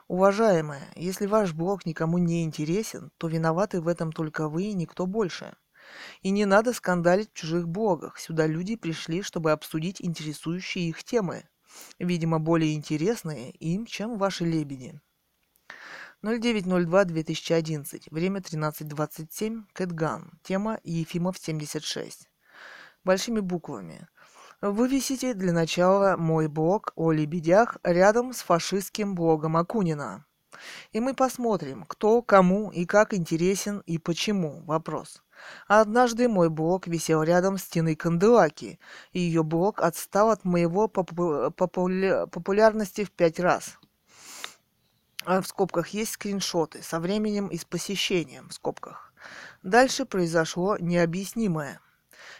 Speaker 1: Уважаемые, если ваш блог никому не интересен, то виноваты в этом только вы и никто больше. И не надо скандалить в чужих блогах. Сюда люди пришли, чтобы обсудить интересующие их темы. Видимо, более интересные им, чем ваши лебеди. 09.02.2011. Время 13.27. Кэтган. Тема Ефимов 76. Большими буквами. Вывесите для начала мой блог о лебедях рядом с фашистским блогом Акунина. И мы посмотрим, кто, кому и как интересен и почему. Вопрос. Однажды мой блог висел рядом с стеной Канделаки, и ее блог отстал от моего попу- популя- популярности в пять раз. А в скобках есть скриншоты со временем и с посещением в скобках. Дальше произошло необъяснимое.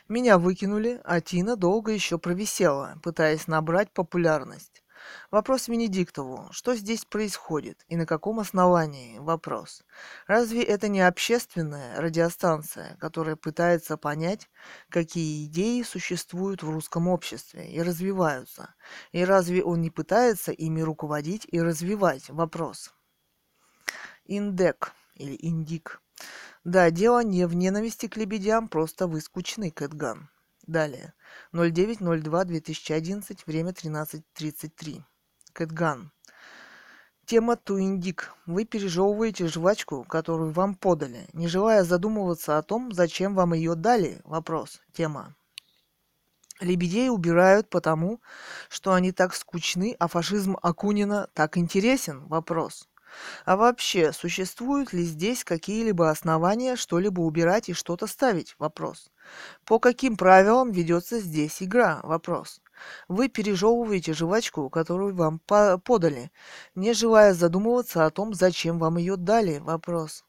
Speaker 1: Меня выкинули, а Тина долго еще провисела, пытаясь набрать популярность. Вопрос Венедиктову. Что здесь происходит и на каком основании? Вопрос. Разве это не общественная радиостанция, которая пытается понять, какие идеи существуют в русском обществе и развиваются? И разве он не пытается ими руководить и развивать? Вопрос. Индек или индик. Да, дело не в ненависти к лебедям, просто вы скучны, Кэтган. Далее. 09.02.2011, время 13.33. Кэтган. Тема Туиндик. Вы пережевываете жвачку, которую вам подали, не желая задумываться о том, зачем вам ее дали. Вопрос. Тема. Лебедей убирают потому, что они так скучны, а фашизм Акунина так интересен. Вопрос. А вообще, существуют ли здесь какие-либо основания что-либо убирать и что-то ставить? Вопрос. По каким правилам ведется здесь игра? Вопрос. Вы пережевываете жвачку, которую вам по подали, не желая задумываться о том, зачем вам ее дали? Вопрос.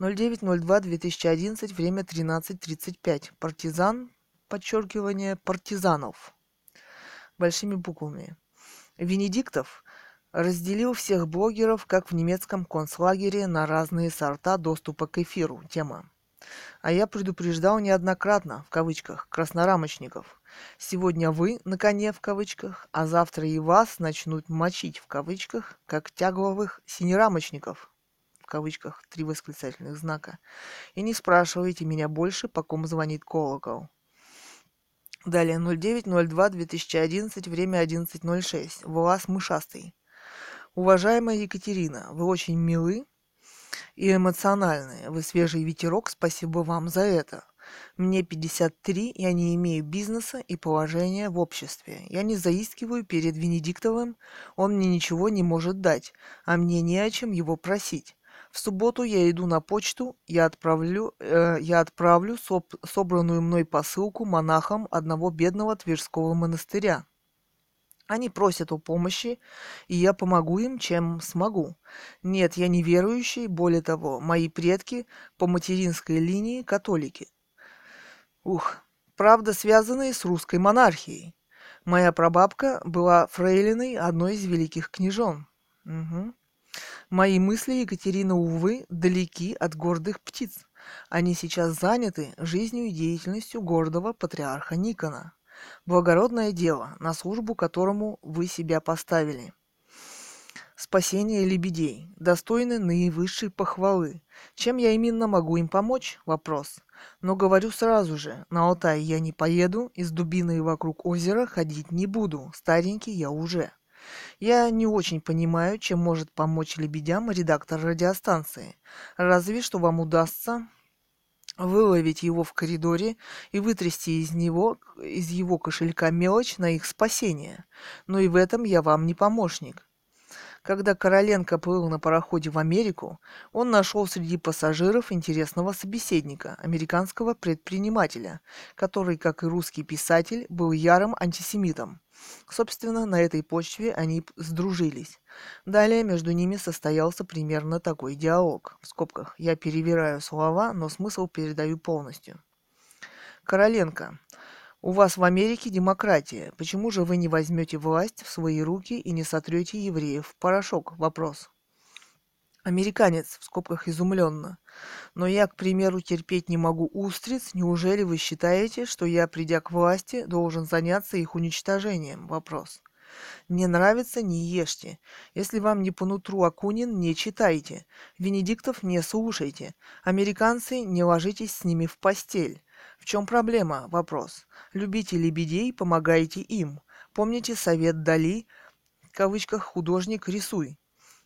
Speaker 1: 09.02.2011, время 13.35. Партизан, подчеркивание, партизанов. Большими буквами. Венедиктов разделил всех блогеров, как в немецком концлагере, на разные сорта доступа к эфиру. Тема. А я предупреждал неоднократно, в кавычках, краснорамочников. Сегодня вы на коне, в кавычках, а завтра и вас начнут мочить, в кавычках, как тягловых синерамочников, в кавычках, три восклицательных знака. И не спрашивайте меня больше, по ком звонит колокол. Далее 09.02.2011, время 11.06. Влас Мышастый. Уважаемая Екатерина, вы очень милы и эмоциональны. Вы свежий ветерок, спасибо вам за это. Мне 53, я не имею бизнеса и положения в обществе. Я не заискиваю перед Венедиктовым, он мне ничего не может дать, а мне не о чем его просить. В субботу я иду на почту, я отправлю, э, я отправлю соб, собранную мной посылку монахам одного бедного Тверского монастыря. Они просят о помощи, и я помогу им, чем смогу. Нет, я не верующий, более того, мои предки по материнской линии католики. Ух, правда, связанные с русской монархией. Моя прабабка была фрейлиной одной из великих княжон. Угу. Мои мысли, Екатерина, увы, далеки от гордых птиц. Они сейчас заняты жизнью и деятельностью гордого патриарха Никона благородное дело, на службу которому вы себя поставили. Спасение лебедей. Достойны наивысшей похвалы. Чем я именно могу им помочь? Вопрос. Но говорю сразу же, на Алтай я не поеду и с дубиной вокруг озера ходить не буду. Старенький я уже. Я не очень понимаю, чем может помочь лебедям редактор радиостанции. Разве что вам удастся выловить его в коридоре и вытрясти из него, из его кошелька мелочь на их спасение. Но и в этом я вам не помощник. Когда Короленко плыл на пароходе в Америку, он нашел среди пассажиров интересного собеседника, американского предпринимателя, который, как и русский писатель, был ярым антисемитом. Собственно, на этой почве они сдружились. Далее между ними состоялся примерно такой диалог. В скобках я перевираю слова, но смысл передаю полностью. Короленко. У вас в Америке демократия. Почему же вы не возьмете власть в свои руки и не сотрете евреев в порошок? Вопрос. Американец, в скобках изумленно. Но я, к примеру, терпеть не могу устриц. Неужели вы считаете, что я, придя к власти, должен заняться их уничтожением? Вопрос. Не нравится – не ешьте. Если вам не по нутру Акунин, не читайте. Венедиктов не слушайте. Американцы, не ложитесь с ними в постель. В чем проблема? Вопрос. Любите лебедей, помогайте им. Помните совет Дали, в кавычках «художник, рисуй».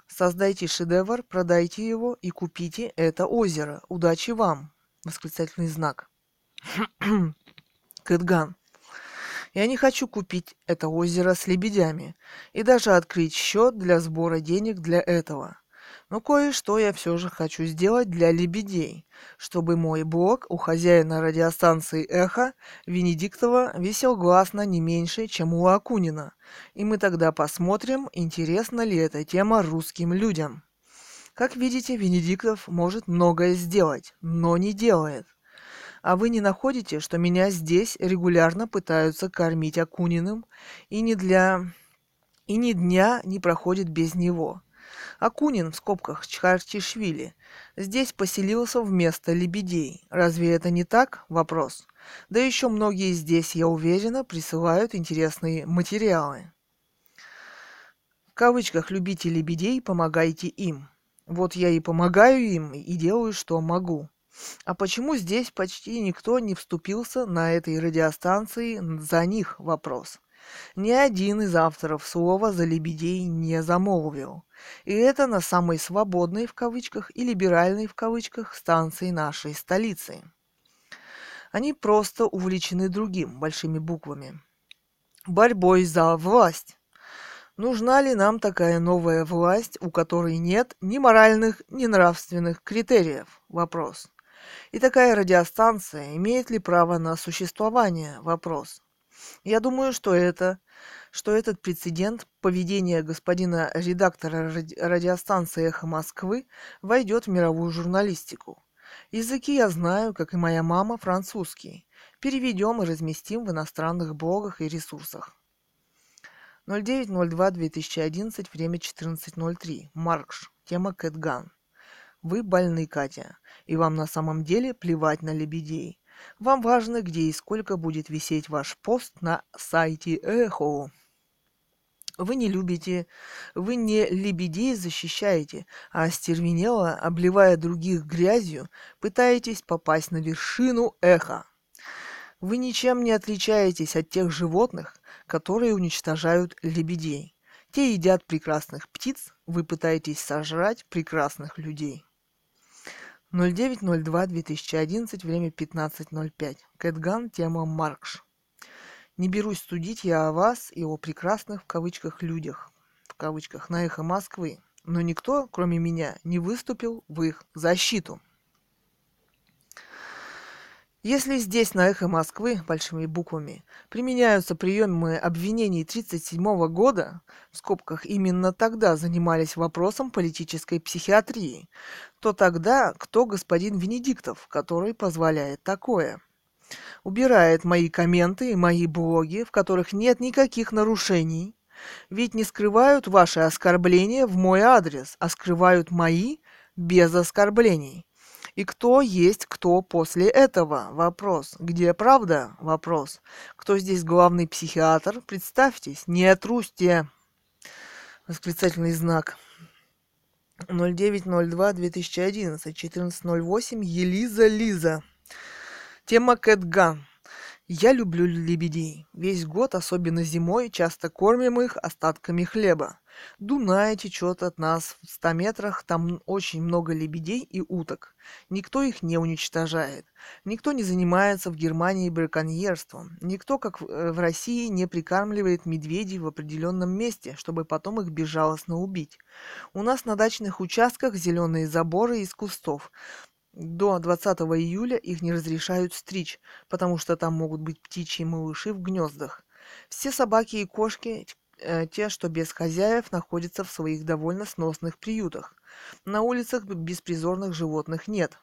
Speaker 1: Создайте шедевр, продайте его и купите это озеро. Удачи вам! Восклицательный знак. Кэтган. Я не хочу купить это озеро с лебедями и даже открыть счет для сбора денег для этого. Но кое-что я все же хочу сделать для лебедей, чтобы мой блог у хозяина радиостанции «Эхо» Венедиктова висел гласно не меньше, чем у Акунина. И мы тогда посмотрим, интересна ли эта тема русским людям. Как видите, Венедиктов может многое сделать, но не делает. А вы не находите, что меня здесь регулярно пытаются кормить Акуниным, и ни для... и ни дня не проходит без него – Акунин, в скобках Чхартишвили, здесь поселился вместо лебедей. Разве это не так? Вопрос. Да еще многие здесь, я уверена, присылают интересные материалы. В кавычках «любите лебедей, помогайте им». Вот я и помогаю им, и делаю, что могу. А почему здесь почти никто не вступился на этой радиостанции за них? Вопрос. Ни один из авторов слова за лебедей не замолвил. И это на самой свободной в кавычках и либеральной в кавычках станции нашей столицы. Они просто увлечены другим, большими буквами. Борьбой за власть. Нужна ли нам такая новая власть, у которой нет ни моральных, ни нравственных критериев? Вопрос. И такая радиостанция имеет ли право на существование? Вопрос. Я думаю, что это что этот прецедент поведения господина редактора радиостанции «Эхо Москвы» войдет в мировую журналистику. Языки я знаю, как и моя мама, французский. Переведем и разместим в иностранных блогах и ресурсах. 09.02.2011, время 14.03. Маркш. Тема Кэтган. Вы больны, Катя, и вам на самом деле плевать на лебедей. Вам важно, где и сколько будет висеть ваш пост на сайте Эхо. Вы не любите, вы не лебедей защищаете, а остервенело, обливая других грязью, пытаетесь попасть на вершину эха. Вы ничем не отличаетесь от тех животных, которые уничтожают лебедей. Те едят прекрасных птиц, вы пытаетесь сожрать прекрасных людей. 09.02.2011, время 15.05. Кэтган, тема Маркш. Не берусь судить я о вас и о прекрасных в кавычках людях, в кавычках, на эхо Москвы, но никто, кроме меня, не выступил в их защиту. Если здесь на эхо Москвы большими буквами применяются приемы обвинений 1937 года, в скобках именно тогда занимались вопросом политической психиатрии, то тогда кто господин Венедиктов, который позволяет такое? убирает мои комменты и мои блоги, в которых нет никаких нарушений. Ведь не скрывают ваши оскорбления в мой адрес, а скрывают мои без оскорблений. И кто есть кто после этого? Вопрос. Где правда? Вопрос. Кто здесь главный психиатр? Представьтесь, не трусьте. Восклицательный знак. 09.02.2011, 14.08, Елиза Лиза. Тема Кэтган. Я люблю лебедей. Весь год, особенно зимой, часто кормим их остатками хлеба. Дунай течет от нас в ста метрах, там очень много лебедей и уток. Никто их не уничтожает. Никто не занимается в Германии браконьерством. Никто, как в э, России, не прикармливает медведей в определенном месте, чтобы потом их безжалостно убить. У нас на дачных участках зеленые заборы из кустов. До 20 июля их не разрешают стричь, потому что там могут быть птичьи малыши в гнездах. Все собаки и кошки, э, те, что без хозяев, находятся в своих довольно сносных приютах. На улицах беспризорных животных нет.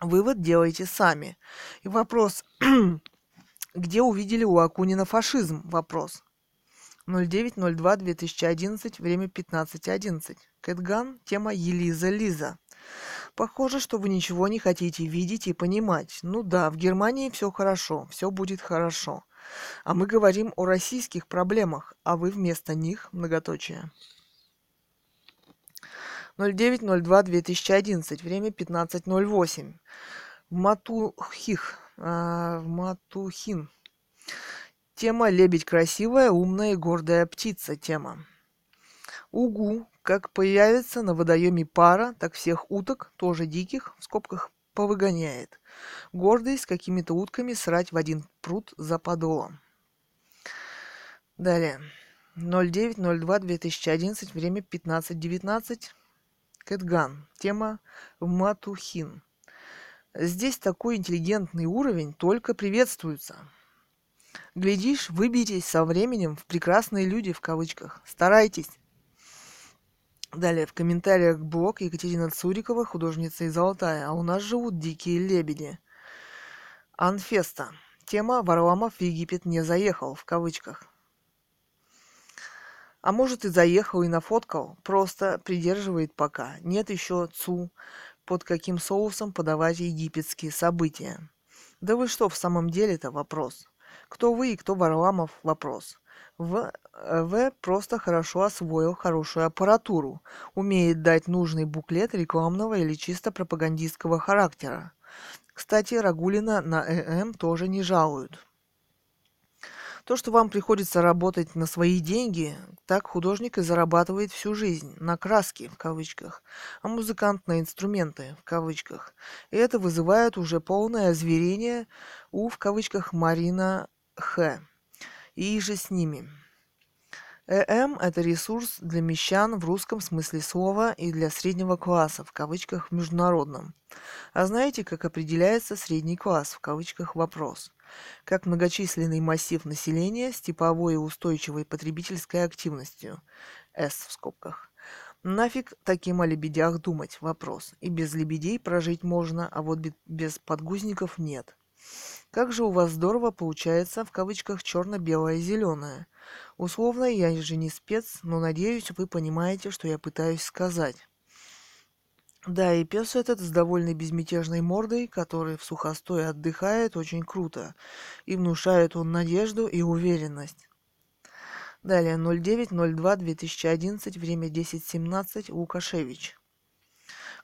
Speaker 1: Вывод делайте сами. И вопрос, где увидели у Акунина фашизм? Вопрос. 09.02.2011, время 15.11. Кэтган, тема Елиза Лиза. Похоже, что вы ничего не хотите видеть и понимать. Ну да, в Германии все хорошо, все будет хорошо. А мы говорим о российских проблемах, а вы вместо них многоточие. 09.02.2011, время 15.08. В Матухих, э, в Матухин. Тема «Лебедь красивая, умная и гордая птица» тема. Угу, как появится на водоеме пара, так всех уток, тоже диких, в скобках, повыгоняет. Гордый с какими-то утками срать в один пруд за подолом. Далее. 09.02.2011, время 15.19. Кэтган. Тема Матухин. Здесь такой интеллигентный уровень только приветствуется. Глядишь, выберитесь со временем в прекрасные люди в кавычках. Старайтесь. Далее, в комментариях блог Екатерина Цурикова, художница из Алтая. А у нас живут дикие лебеди. Анфеста. Тема «Варламов в Египет не заехал» в кавычках. А может и заехал и нафоткал, просто придерживает пока. Нет еще ЦУ, под каким соусом подавать египетские события. Да вы что в самом деле это вопрос? Кто вы и кто Варламов вопрос? В, э, в просто хорошо освоил хорошую аппаратуру, умеет дать нужный буклет рекламного или чисто пропагандистского характера. Кстати, Рагулина на ЭМ тоже не жалуют. То, что вам приходится работать на свои деньги, так художник и зарабатывает всю жизнь, на краски, в кавычках, а музыкант на инструменты, в кавычках. И это вызывает уже полное озверение у, в кавычках, Марина Х и же с ними. ЭМ – это ресурс для мещан в русском смысле слова и для среднего класса, в кавычках, в международном. А знаете, как определяется средний класс, в кавычках, вопрос? Как многочисленный массив населения с типовой и устойчивой потребительской активностью, С в скобках. Нафиг таким о лебедях думать, вопрос. И без лебедей прожить можно, а вот без подгузников нет. Как же у вас здорово получается, в кавычках, черно-белое зеленое. Условно, я же не спец, но надеюсь, вы понимаете, что я пытаюсь сказать. Да, и пес этот с довольно безмятежной мордой, который в сухостое отдыхает, очень круто. И внушает он надежду и уверенность. Далее, 09.02.2011, время 10.17, Лукашевич.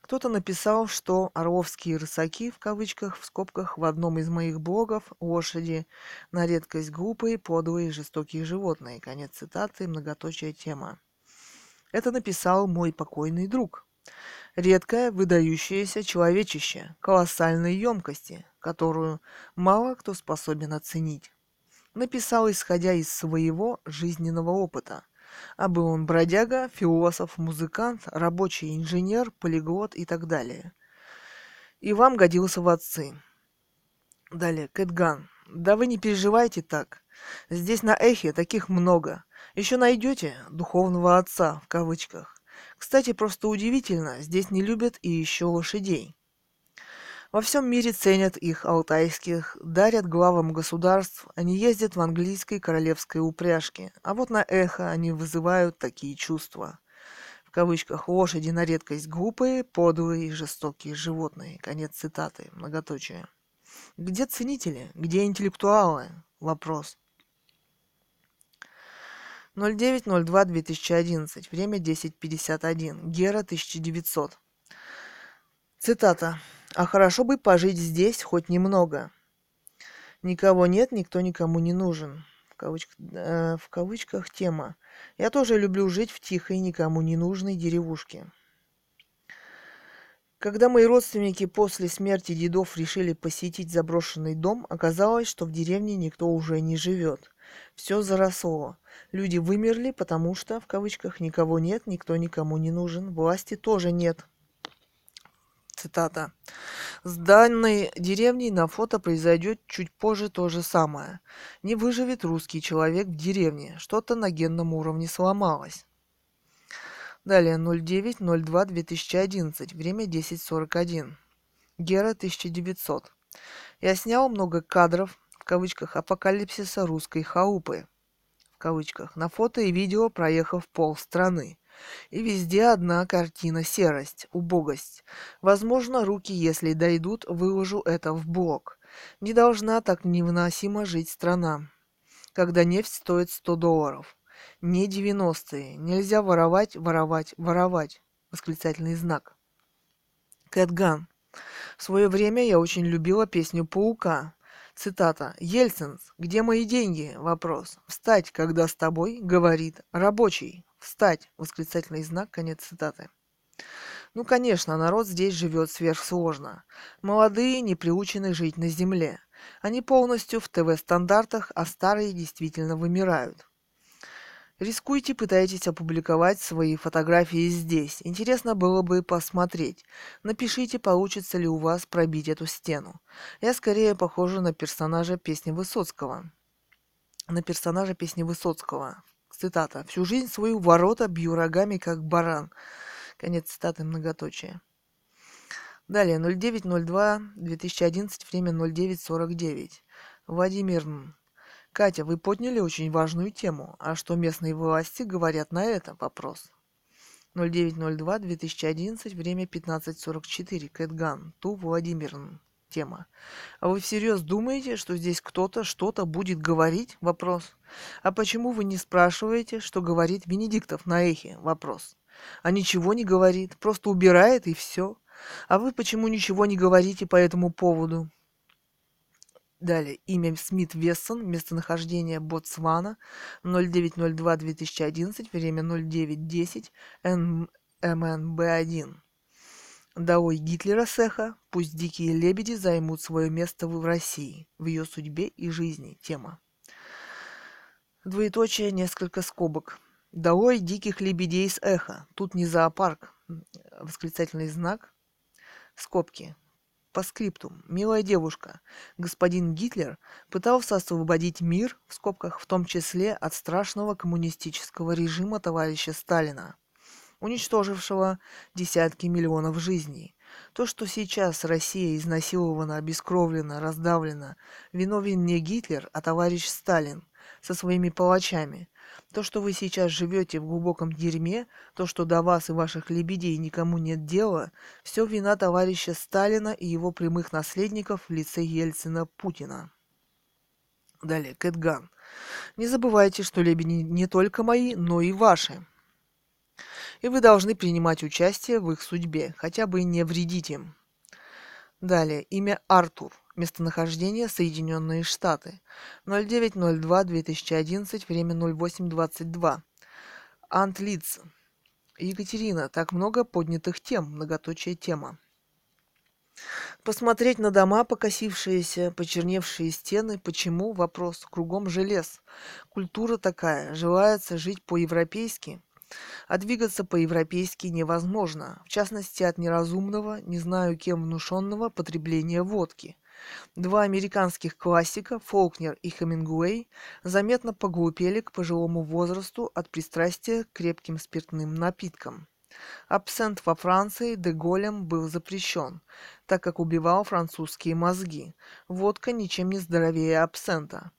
Speaker 1: Кто-то написал, что орловские рысаки, в кавычках, в скобках, в одном из моих блогов лошади на редкость глупые, подлые, жестокие животные. Конец цитаты, многоточая тема. Это написал мой покойный друг. Редкое, выдающееся человечище, колоссальной емкости, которую мало кто способен оценить. Написал, исходя из своего жизненного опыта – а был он бродяга, философ, музыкант, рабочий инженер, полиглот и так далее. И вам годился в отцы. Далее, Кэтган. Да вы не переживайте так. Здесь на эхе таких много. Еще найдете духовного отца, в кавычках. Кстати, просто удивительно, здесь не любят и еще лошадей. Во всем мире ценят их алтайских, дарят главам государств, они ездят в английской королевской упряжке, а вот на эхо они вызывают такие чувства. В кавычках лошади на редкость глупые, подлые и жестокие животные. Конец цитаты. Многоточие. Где ценители? Где интеллектуалы? Вопрос. 09.02.2011. Время 10.51. Гера 1900. Цитата. «А хорошо бы пожить здесь хоть немного. Никого нет, никто никому не нужен». В кавычках, э, в кавычках тема. «Я тоже люблю жить в тихой, никому не нужной деревушке». Когда мои родственники после смерти дедов решили посетить заброшенный дом, оказалось, что в деревне никто уже не живет. Все заросло. Люди вымерли, потому что, в кавычках, никого нет, никто никому не нужен, власти тоже нет. Цитата. С данной деревней на фото произойдет чуть позже то же самое. Не выживет русский человек в деревне, что-то на генном уровне сломалось. Далее 09.02.2011, время 10.41. Гера 1900. Я снял много кадров, в кавычках, апокалипсиса русской хаупы, в кавычках, на фото и видео проехав пол страны. И везде одна картина серость, убогость. Возможно, руки, если дойдут, выложу это в блог. Не должна так невыносимо жить страна, когда нефть стоит 100 долларов не девяностые. Нельзя воровать, воровать, воровать. Восклицательный знак. Кэтган. В свое время я очень любила песню «Паука». Цитата. «Ельцинс, где мои деньги?» Вопрос. «Встать, когда с тобой?» Говорит. «Рабочий. Встать!» Восклицательный знак. Конец цитаты. Ну, конечно, народ здесь живет сверхсложно. Молодые не приучены жить на земле. Они полностью в ТВ-стандартах, а старые действительно вымирают. Рискуйте, пытайтесь опубликовать свои фотографии здесь. Интересно было бы посмотреть. Напишите, получится ли у вас пробить эту стену. Я скорее похожа на персонажа песни Высоцкого. На персонажа песни Высоцкого. Цитата. «Всю жизнь свою ворота бью рогами, как баран». Конец цитаты многоточия. Далее, 09.02.2011, время 09.49. Владимир Катя, вы подняли очень важную тему. А что местные власти говорят на это? Вопрос. 0902-2011, время 15.44. Кэтган. Ту Владимировна. Тема. А вы всерьез думаете, что здесь кто-то что-то будет говорить? Вопрос. А почему вы не спрашиваете, что говорит Венедиктов на эхе? Вопрос. А ничего не говорит, просто убирает и все. А вы почему ничего не говорите по этому поводу? Далее, имя Смит Вессон, местонахождение Ботсвана, 0902-2011, время 0910, МНБ1. Даой Гитлера Сеха, пусть дикие лебеди займут свое место в России, в ее судьбе и жизни. Тема. Двоеточие, несколько скобок. Даой диких лебедей с эхо. Тут не зоопарк. Восклицательный знак. Скобки. По скрипту. Милая девушка, господин Гитлер пытался освободить мир, в скобках, в том числе от страшного коммунистического режима товарища Сталина, уничтожившего десятки миллионов жизней. То, что сейчас Россия изнасилована, обескровлена, раздавлена, виновен не Гитлер, а товарищ Сталин со своими палачами – то, что вы сейчас живете в глубоком дерьме, то, что до вас и ваших лебедей никому нет дела, все вина товарища Сталина и его прямых наследников в лице Ельцина Путина. Далее, Кэтган. Не забывайте, что лебеди не только мои, но и ваши. И вы должны принимать участие в их судьбе, хотя бы не вредить им. Далее, имя Артур. Местонахождение Соединенные Штаты. 09.02.2011, время 08.22. Антлиц. Екатерина, так много поднятых тем, многоточие тема. Посмотреть на дома, покосившиеся, почерневшие стены. Почему? Вопрос. Кругом желез. Культура такая. Желается жить по-европейски. А двигаться по-европейски невозможно. В частности, от неразумного, не знаю кем внушенного потребления водки. Два американских классика, Фолкнер и Хемингуэй, заметно поглупели к пожилому возрасту от пристрастия к крепким спиртным напиткам. Абсент во Франции де Голем был запрещен, так как убивал французские мозги. Водка ничем не здоровее абсента.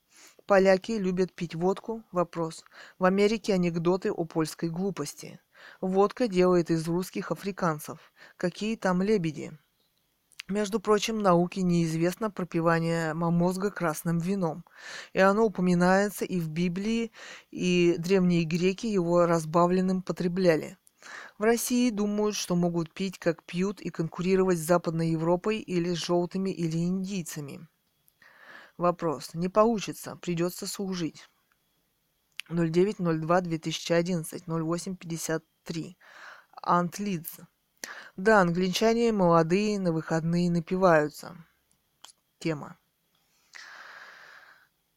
Speaker 1: Поляки любят пить водку? Вопрос. В Америке анекдоты о польской глупости. Водка делает из русских африканцев. Какие там лебеди? Между прочим, науке неизвестно пропивание мозга красным вином, и оно упоминается и в Библии, и древние греки его разбавленным потребляли. В России думают, что могут пить, как пьют, и конкурировать с Западной Европой или с желтыми или индийцами. Вопрос. Не получится, придется служить. 09.02.2011, 08.53. Антлидз. Да, англичане молодые на выходные напиваются. Тема.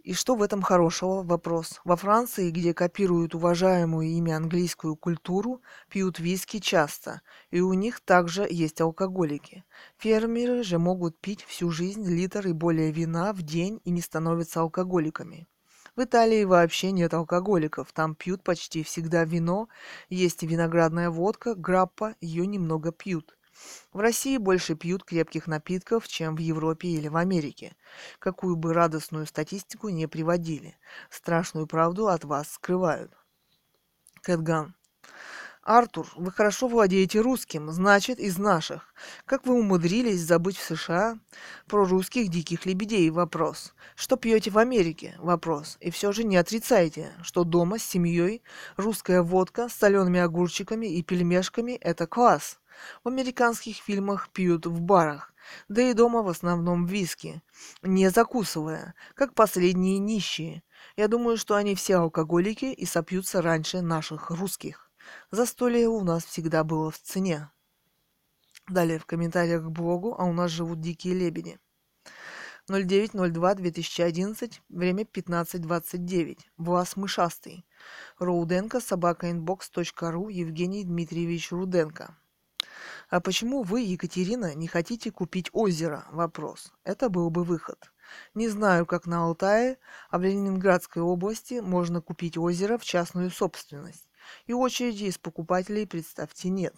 Speaker 1: И что в этом хорошего? Вопрос. Во Франции, где копируют уважаемую ими английскую культуру, пьют виски часто, и у них также есть алкоголики. Фермеры же могут пить всю жизнь литр и более вина в день и не становятся алкоголиками. В Италии вообще нет алкоголиков, там пьют почти всегда вино, есть виноградная водка, граппа, ее немного пьют. В России больше пьют крепких напитков, чем в Европе или в Америке. Какую бы радостную статистику не приводили. Страшную правду от вас скрывают. Кэтган. Артур, вы хорошо владеете русским, значит, из наших. Как вы умудрились забыть в США про русских диких лебедей? Вопрос. Что пьете в Америке? Вопрос. И все же не отрицайте, что дома с семьей русская водка с солеными огурчиками и пельмешками – это класс. В американских фильмах пьют в барах, да и дома в основном виски, не закусывая, как последние нищие. Я думаю, что они все алкоголики и сопьются раньше наших русских. Застолье у нас всегда было в цене. Далее в комментариях к блогу, а у нас живут дикие лебеди. 09.02.2011, время 15.29. Влас Мышастый. Руденко, собакаинбокс.ру, Евгений Дмитриевич Руденко. А почему вы, Екатерина, не хотите купить озеро? Вопрос. Это был бы выход. Не знаю, как на Алтае, а в Ленинградской области можно купить озеро в частную собственность. И очереди из покупателей, представьте, нет.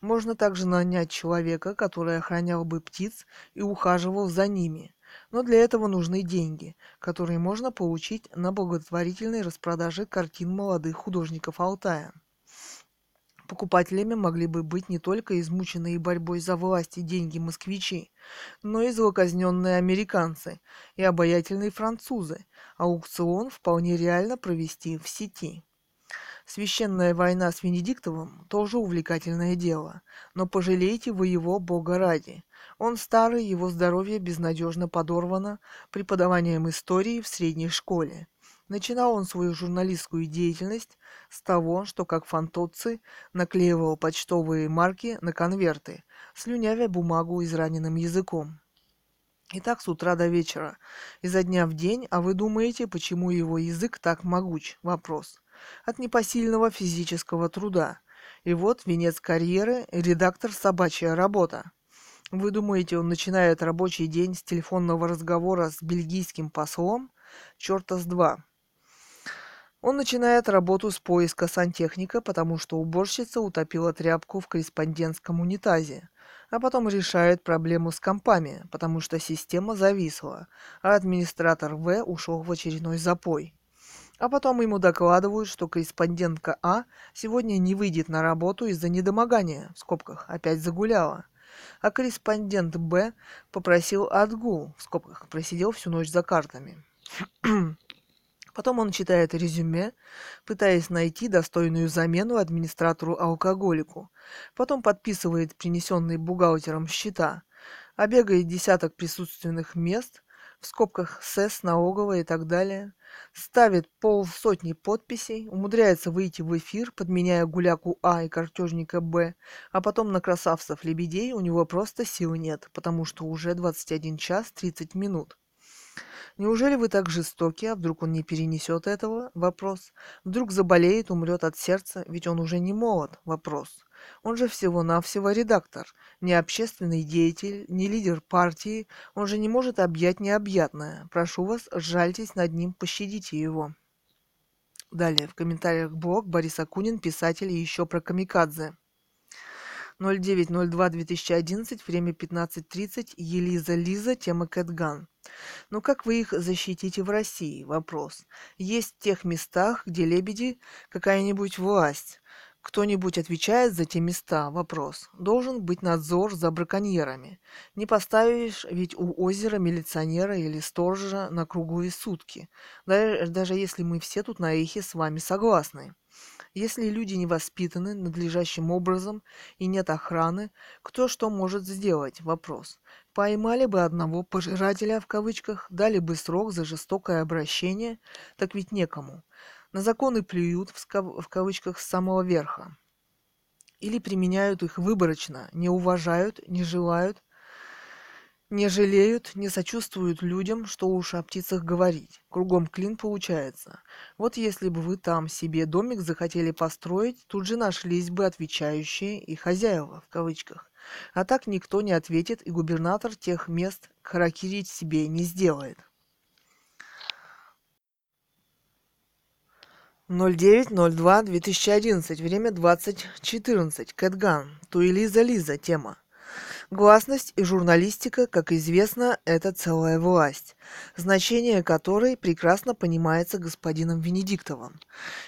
Speaker 1: Можно также нанять человека, который охранял бы птиц и ухаживал за ними. Но для этого нужны деньги, которые можно получить на благотворительной распродаже картин молодых художников Алтая. Покупателями могли бы быть не только измученные борьбой за власть и деньги москвичи, но и злоказненные американцы и обаятельные французы. Аукцион вполне реально провести в сети. Священная война с Венедиктовым тоже увлекательное дело, но пожалейте вы его бога ради. Он старый, его здоровье безнадежно подорвано преподаванием истории в средней школе. Начинал он свою журналистскую деятельность с того, что как фантоцци наклеивал почтовые марки на конверты, слюнявя бумагу израненным языком. И так с утра до вечера, изо дня в день, а вы думаете, почему его язык так могуч? Вопрос от непосильного физического труда. И вот венец карьеры – редактор «Собачья работа». Вы думаете, он начинает рабочий день с телефонного разговора с бельгийским послом? Черта с два. Он начинает работу с поиска сантехника, потому что уборщица утопила тряпку в корреспондентском унитазе, а потом решает проблему с компами, потому что система зависла, а администратор В ушел в очередной запой. А потом ему докладывают, что корреспондентка А сегодня не выйдет на работу из-за недомогания, в скобках, опять загуляла. А корреспондент Б попросил отгул, в скобках, просидел всю ночь за картами. Потом он читает резюме, пытаясь найти достойную замену администратору-алкоголику. Потом подписывает принесенные бухгалтером счета, обегает десяток присутственных мест, в скобках СЭС, налоговая и так далее, ставит полсотни подписей, умудряется выйти в эфир, подменяя гуляку А и картежника Б, а потом на красавцев-лебедей у него просто сил нет, потому что уже 21 час 30 минут. Неужели вы так жестоки, а вдруг он не перенесет этого? Вопрос. Вдруг заболеет, умрет от сердца, ведь он уже не молод? Вопрос. Он же всего-навсего редактор, не общественный деятель, не лидер партии, он же не может объять необъятное. Прошу вас, сжальтесь над ним, пощадите его. Далее, в комментариях блог Борис Акунин, писатель и еще про камикадзе. 09.02.2011, время 15.30, Елиза Лиза, тема Кэтган. Ну как вы их защитите в России? Вопрос. Есть в тех местах, где лебеди какая-нибудь власть, Кто-нибудь отвечает за те места? Вопрос. Должен быть надзор за браконьерами. Не поставишь ведь у озера милиционера или сторожа на круглые сутки. Даже, даже если мы все тут на эхе с вами согласны. Если люди не воспитаны надлежащим образом и нет охраны, кто что может сделать? Вопрос. Поймали бы одного пожирателя в кавычках, дали бы срок за жестокое обращение, так ведь некому. На законы плюют в, в кавычках с самого верха. Или применяют их выборочно, не уважают, не желают, не жалеют, не сочувствуют людям, что уж о птицах говорить. Кругом клин получается. Вот если бы вы там себе домик захотели построить, тут же нашлись бы отвечающие и хозяева, в кавычках. А так никто не ответит, и губернатор тех мест харакирить себе не сделает. 09.02.2011. Время 20.14. Кэтган. Туэлиза Лиза. Тема. Гласность и журналистика, как известно, это целая власть, значение которой прекрасно понимается господином Венедиктовым.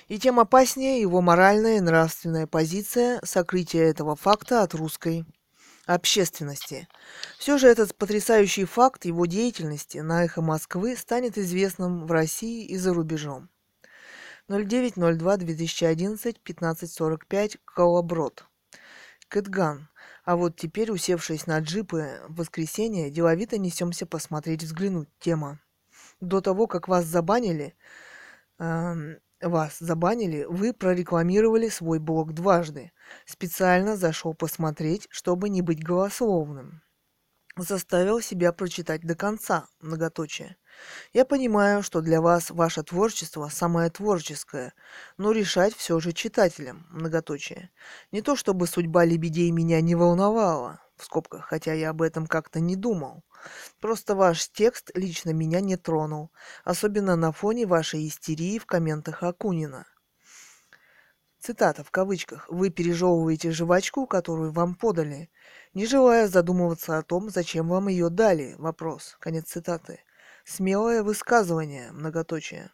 Speaker 1: И тем опаснее его моральная и нравственная позиция сокрытия этого факта от русской общественности. Все же этот потрясающий факт его деятельности на эхо Москвы станет известным в России и за рубежом. 09.02.2011, 15.45, Колоброд. Кэтган. А вот теперь, усевшись на джипы в воскресенье, деловито несемся посмотреть, взглянуть. Тема. До того, как вас забанили, э, вас забанили, вы прорекламировали свой блог дважды. Специально зашел посмотреть, чтобы не быть голословным. Заставил себя прочитать до конца, многоточие. Я понимаю, что для вас ваше творчество самое творческое, но решать все же читателям, многоточие. Не то чтобы судьба лебедей меня не волновала, в скобках, хотя я об этом как-то не думал. Просто ваш текст лично меня не тронул, особенно на фоне вашей истерии в комментах Акунина. Цитата в кавычках. «Вы пережевываете жвачку, которую вам подали, не желая задумываться о том, зачем вам ее дали». Вопрос. Конец цитаты. Смелое высказывание, многоточие.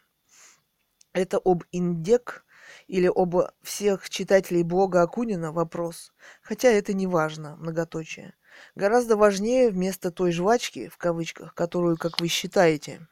Speaker 1: Это об индек или об всех читателей блога Акунина вопрос. Хотя это не важно, многоточие. Гораздо важнее вместо той жвачки, в кавычках, которую, как вы считаете,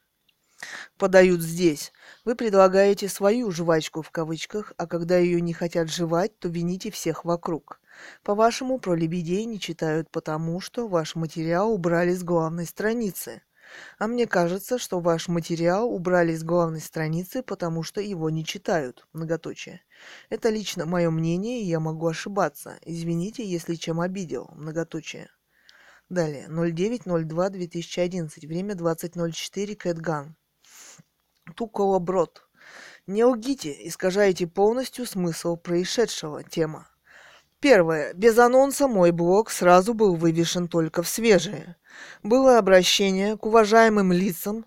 Speaker 1: подают здесь, вы предлагаете свою жвачку в кавычках, а когда ее не хотят жевать, то вините всех вокруг. По-вашему, про лебедей не читают потому, что ваш материал убрали с главной страницы – а мне кажется, что ваш материал убрали с главной страницы, потому что его не читают. Многоточие. Это лично мое мнение, и я могу ошибаться. Извините, если чем обидел. Многоточие. Далее. 09.02.2011. Время 20.04. Кэтган. Тукола Брод. Не лгите, искажаете полностью смысл происшедшего. Тема. Первое. Без анонса мой блог сразу был вывешен только в свежее. Было обращение к уважаемым лицам,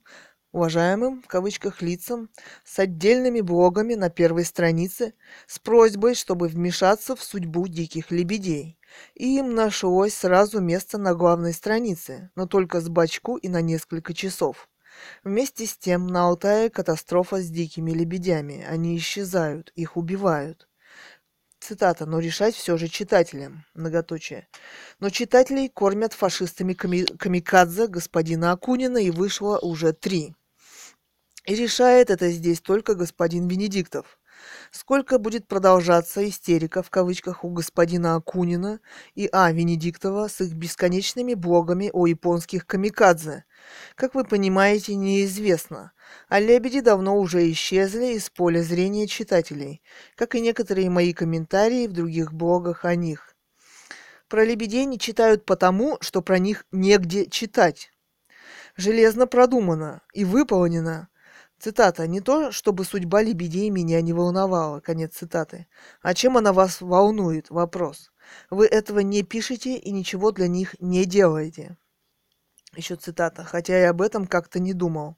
Speaker 1: уважаемым, в кавычках, лицам, с отдельными блогами на первой странице с просьбой, чтобы вмешаться в судьбу диких лебедей. И им нашлось сразу место на главной странице, но только с бачку и на несколько часов. Вместе с тем на Алтае катастрофа с дикими лебедями. Они исчезают, их убивают цитата, но решать все же читателям, многоточие. Но читателей кормят фашистами ками- камикадзе господина Акунина, и вышло уже три. И решает это здесь только господин Венедиктов. Сколько будет продолжаться истерика в кавычках у господина Акунина и А. Венедиктова с их бесконечными блогами о японских камикадзе? Как вы понимаете, неизвестно. А лебеди давно уже исчезли из поля зрения читателей, как и некоторые мои комментарии в других блогах о них. Про лебедей не читают потому, что про них негде читать. Железно продумано и выполнено – Цитата. «Не то, чтобы судьба лебедей меня не волновала». Конец цитаты. «А чем она вас волнует?» Вопрос. «Вы этого не пишете и ничего для них не делаете». Еще цитата. «Хотя я об этом как-то не думал».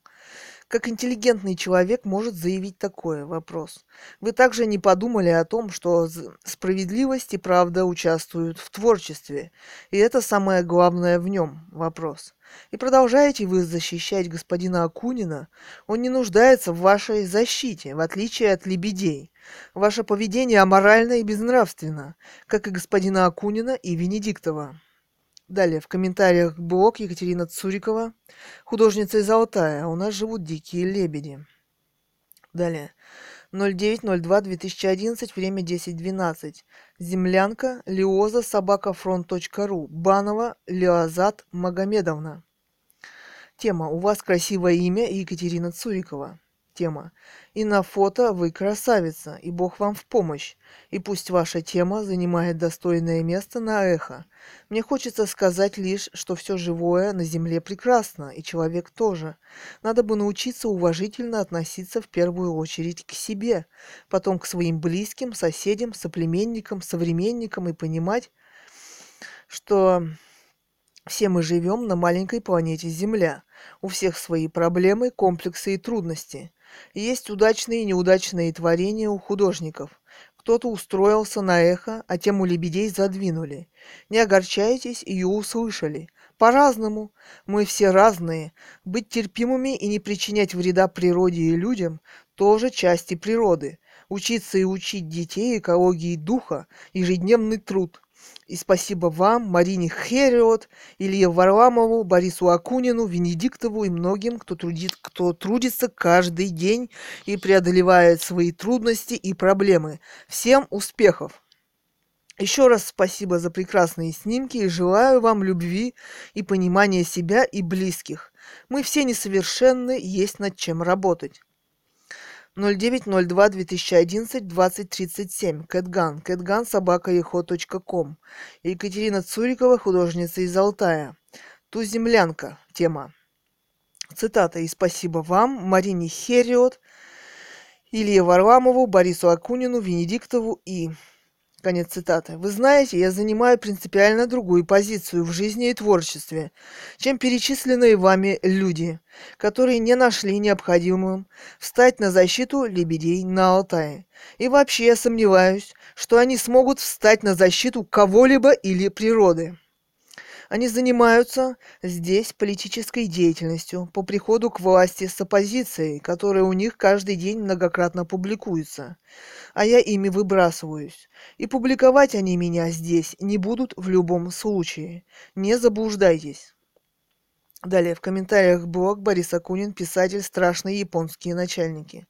Speaker 1: Как интеллигентный человек может заявить такое? Вопрос. Вы также не подумали о том, что справедливость и правда участвуют в творчестве, и это самое главное в нем? Вопрос. И продолжаете вы защищать господина Акунина? Он не нуждается в вашей защите, в отличие от лебедей. Ваше поведение аморально и безнравственно, как и господина Акунина и Венедиктова. Далее, в комментариях блог Екатерина Цурикова, художница из Алтая. У нас живут дикие лебеди. Далее. 09.02.2011, время 10.12. Землянка, Лиоза, собака фронт.ру. Банова, Леозат Магомедовна. Тема «У вас красивое имя» Екатерина Цурикова. Тема «И на фото вы красавица, и Бог вам в помощь, и пусть ваша тема занимает достойное место на эхо. Мне хочется сказать лишь, что все живое на земле прекрасно, и человек тоже. Надо бы научиться уважительно относиться в первую очередь к себе, потом к своим близким, соседям, соплеменникам, современникам и понимать, что все мы живем на маленькой планете Земля. У всех свои проблемы, комплексы и трудности. Есть удачные и неудачные творения у художников. Кто-то устроился на эхо, а тему лебедей задвинули. Не огорчайтесь, ее услышали. По-разному. Мы все разные. Быть терпимыми и не причинять вреда природе и людям – тоже части природы. Учиться и учить детей экологии духа – ежедневный труд. И спасибо вам, Марине Хериот, Илье Варламову, Борису Акунину, Венедиктову и многим, кто, трудит, кто трудится каждый день и преодолевает свои трудности и проблемы. Всем успехов! Еще раз спасибо за прекрасные снимки и желаю вам любви и понимания себя и близких. Мы все несовершенны, есть над чем работать. 09.02.2011, 20.37. Кэтган. Кэтган собака ком. Екатерина Цурикова, художница из Алтая. Ту землянка. Тема. Цитата. И спасибо вам, Марине Хериот, Илье Варламову, Борису Акунину, Венедиктову и Конец цитаты. Вы знаете, я занимаю принципиально другую позицию в жизни и творчестве, чем перечисленные вами люди, которые не нашли необходимым встать на защиту лебедей на Алтае. И вообще я сомневаюсь, что они смогут встать на защиту кого-либо или природы. Они занимаются здесь политической деятельностью по приходу к власти с оппозицией, которая у них каждый день многократно публикуется. А я ими выбрасываюсь. И публиковать они меня здесь не будут в любом случае. Не заблуждайтесь. Далее в комментариях блог Борис Акунин, писатель «Страшные японские начальники».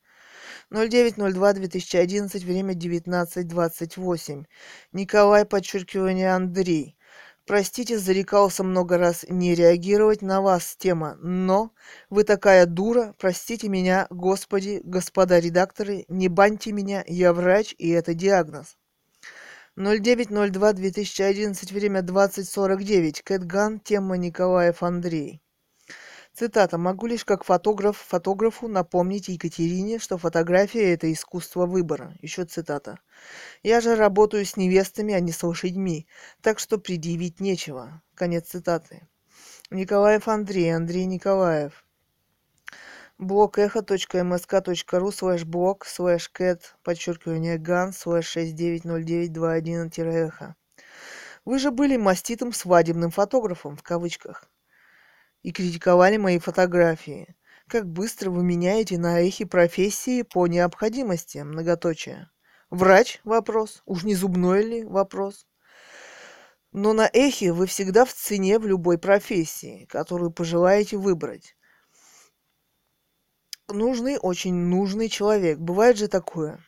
Speaker 1: 09.02.2011, время 19.28. Николай, подчеркивание Андрей. Простите, зарекался много раз не реагировать на вас, тема, но вы такая дура, простите меня, господи, господа редакторы, не баньте меня, я врач, и это диагноз. 09.02.2011, время 20.49, Кэтган, тема Николаев Андрей. Цитата. «Могу лишь как фотограф фотографу напомнить Екатерине, что фотография – это искусство выбора». Еще цитата. «Я же работаю с невестами, а не с лошадьми, так что предъявить нечего». Конец цитаты. Николаев Андрей, Андрей Николаев. Блог echo.msk.ru слэш блог слэш кэт подчеркивание ган слэш 690921-эхо. Вы же были маститым свадебным фотографом в кавычках и критиковали мои фотографии. Как быстро вы меняете на эхе профессии по необходимости, многоточие. Врач? Вопрос. Уж не зубной ли? Вопрос. Но на эхе вы всегда в цене в любой профессии, которую пожелаете выбрать. Нужный, очень нужный человек. Бывает же такое.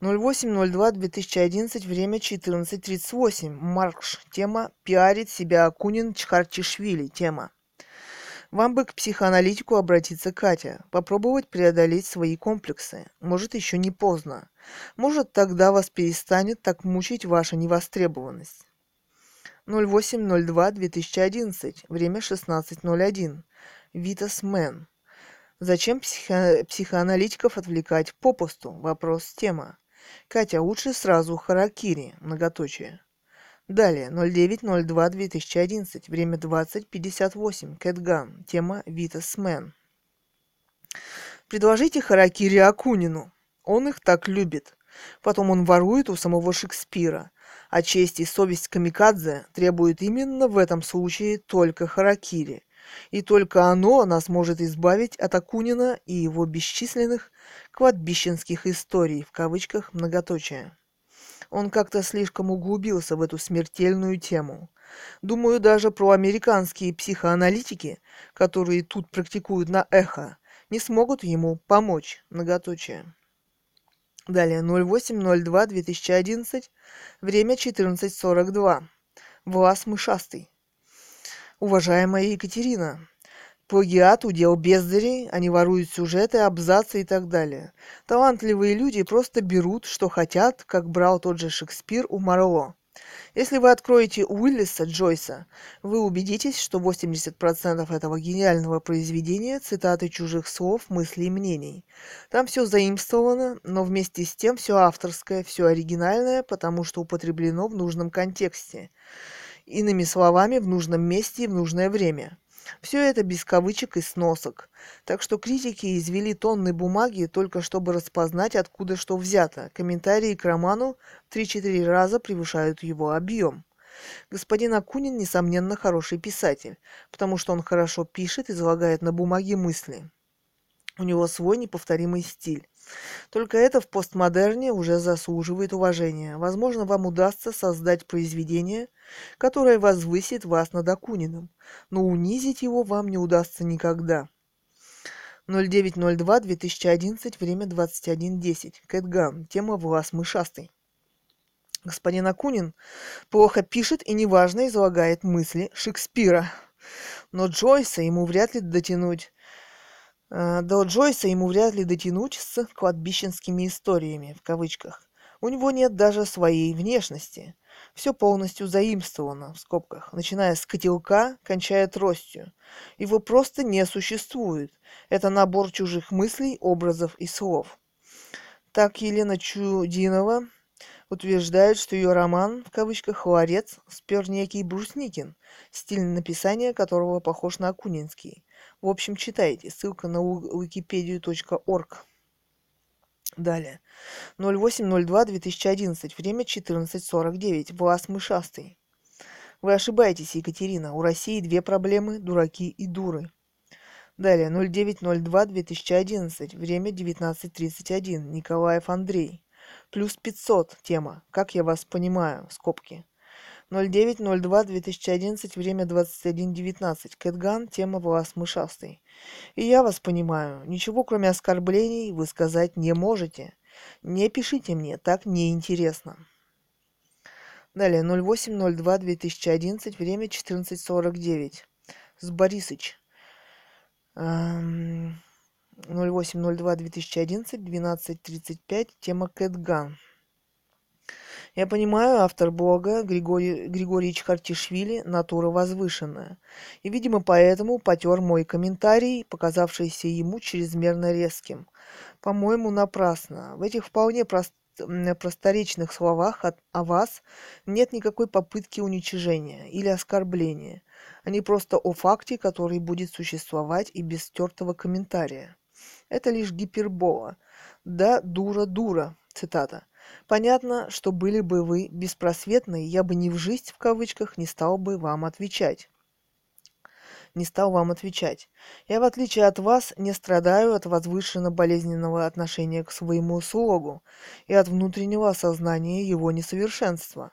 Speaker 1: 08.02.2011, время 14.38. Маркш. Тема «Пиарит себя Акунин Чхарчишвили». Тема. Вам бы к психоаналитику обратиться, Катя, попробовать преодолеть свои комплексы. Может, еще не поздно. Может, тогда вас перестанет так мучить ваша невостребованность. 08.02.2011, время 16.01. Витас Мэн. Зачем психо- психоаналитиков отвлекать попусту? Вопрос тема. Катя, лучше сразу харакири, многоточие. Далее, 09.02.2011, время 20.58, Кэтган, тема Витас Мэн. Предложите харакири Акунину. Он их так любит. Потом он ворует у самого Шекспира. А честь и совесть камикадзе требуют именно в этом случае только харакири. И только оно нас может избавить от Акунина и его бесчисленных кладбищенских историй, в кавычках многоточие. Он как-то слишком углубился в эту смертельную тему. Думаю, даже про американские психоаналитики, которые тут практикуют на эхо, не смогут ему помочь. Многоточие. Далее 08.02.2011, время 14.42. Влас Мышастый. Уважаемая Екатерина, плагиат, удел бездарей, они воруют сюжеты, абзацы и так далее. Талантливые люди просто берут, что хотят, как брал тот же Шекспир у Марло. Если вы откроете Уиллиса Джойса, вы убедитесь, что 80% этого гениального произведения – цитаты чужих слов, мыслей и мнений. Там все заимствовано, но вместе с тем все авторское, все оригинальное, потому что употреблено в нужном контексте. Иными словами, в нужном месте и в нужное время. Все это без кавычек и сносок. Так что критики извели тонны бумаги только чтобы распознать, откуда что взято. Комментарии к роману в 3-4 раза превышают его объем. Господин Акунин, несомненно, хороший писатель, потому что он хорошо пишет, излагает на бумаге мысли. У него свой неповторимый стиль. Только это в постмодерне уже заслуживает уважения. Возможно, вам удастся создать произведение, которое возвысит вас над Акуниным, но унизить его вам не удастся никогда. 09.02.2011, время 21.10. Кэтган. Тема «Влас мышастый». Господин Акунин плохо пишет и неважно излагает мысли Шекспира. Но Джойса ему вряд ли дотянуть до Джойса ему вряд ли дотянуть с «кладбищенскими историями», в кавычках. У него нет даже своей внешности. Все полностью заимствовано, в скобках, начиная с котелка, кончая тростью. Его просто не существует. Это набор чужих мыслей, образов и слов. Так Елена Чудинова утверждает, что ее роман, в кавычках, «Ларец» спер некий Брусникин, стиль написания которого похож на Акунинский. В общем, читайте. Ссылка на wikipedia.org. Далее. 08.02.2011. Время 14.49. Влас Мышастый. Вы ошибаетесь, Екатерина. У России две проблемы – дураки и дуры. Далее. 09.02.2011. Время 19.31. Николаев Андрей. Плюс 500. Тема. Как я вас понимаю. Скобки. 09.02.2011, время 21.19. Кэтган, тема «Влас мышастый». И я вас понимаю, ничего кроме оскорблений вы сказать не можете. Не пишите мне, так неинтересно. Далее, 08.02.2011, время 14.49. С Борисыч. 08.02.2011, 12.35, тема Кэтган. Я понимаю, автор блога Григорий, Григорий Чхартишвили натура возвышенная. И, видимо, поэтому потер мой комментарий, показавшийся ему чрезмерно резким. По-моему, напрасно. В этих вполне прост, просторечных словах от, о вас нет никакой попытки уничижения или оскорбления. Они просто о факте, который будет существовать и без стертого комментария. Это лишь гипербола. Да, дура, дура. Цитата. Понятно, что были бы вы беспросветны, я бы ни в жизнь в кавычках не стал бы вам отвечать. Не стал вам отвечать. Я, в отличие от вас, не страдаю от возвышенно болезненного отношения к своему слогу и от внутреннего осознания его несовершенства.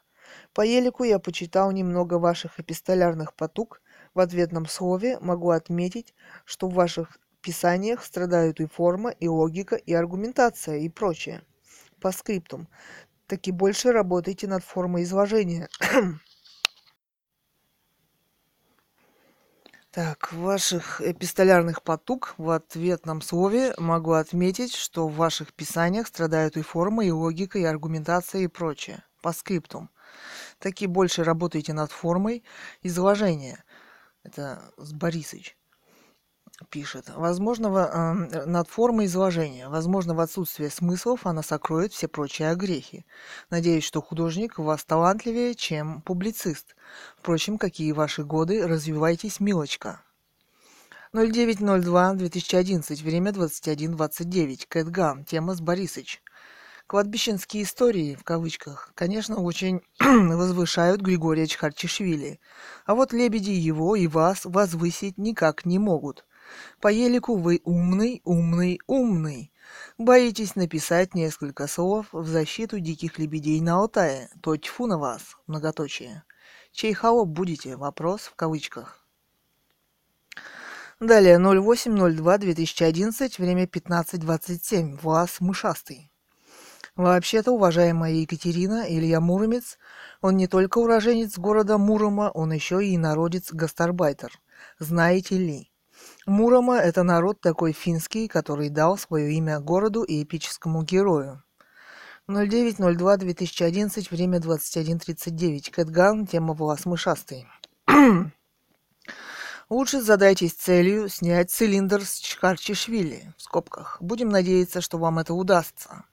Speaker 1: По елику я почитал немного ваших эпистолярных потуг. В ответном слове могу отметить, что в ваших писаниях страдают и форма, и логика, и аргументация, и прочее по скриптум. Таки больше работайте над формой изложения. Так, в ваших эпистолярных потуг в ответном слове могу отметить, что в ваших писаниях страдают и форма, и логика, и аргументация, и прочее. По скриптум. Таки больше работайте над формой изложения. Это с Борисыч пишет. Возможно, э, над формой изложения. Возможно, в отсутствие смыслов она сокроет все прочие огрехи. Надеюсь, что художник у вас талантливее, чем публицист. Впрочем, какие ваши годы, развивайтесь, милочка. 09.02.2011. Время 21.29. Кэтган. Тема с Борисыч. Кладбищенские истории, в кавычках, конечно, очень возвышают Григория Чхарчишвили. А вот лебеди его и вас возвысить никак не могут. По елику вы умный, умный, умный. Боитесь написать несколько слов в защиту диких лебедей на Алтае. То тьфу на вас, многоточие. Чей холоп будете? Вопрос в кавычках. Далее 08.02.2011, время 15.27. Влас Мышастый. Вообще-то, уважаемая Екатерина, Илья Муромец, он не только уроженец города Мурома, он еще и народец-гастарбайтер. Знаете ли? Мурома – это народ такой финский, который дал свое имя городу и эпическому герою. 09.02.2011, время 21.39. Кэтган, тема «Влас мышастый». Лучше задайтесь целью снять цилиндр с Чхарчишвили, в скобках. Будем надеяться, что вам это удастся.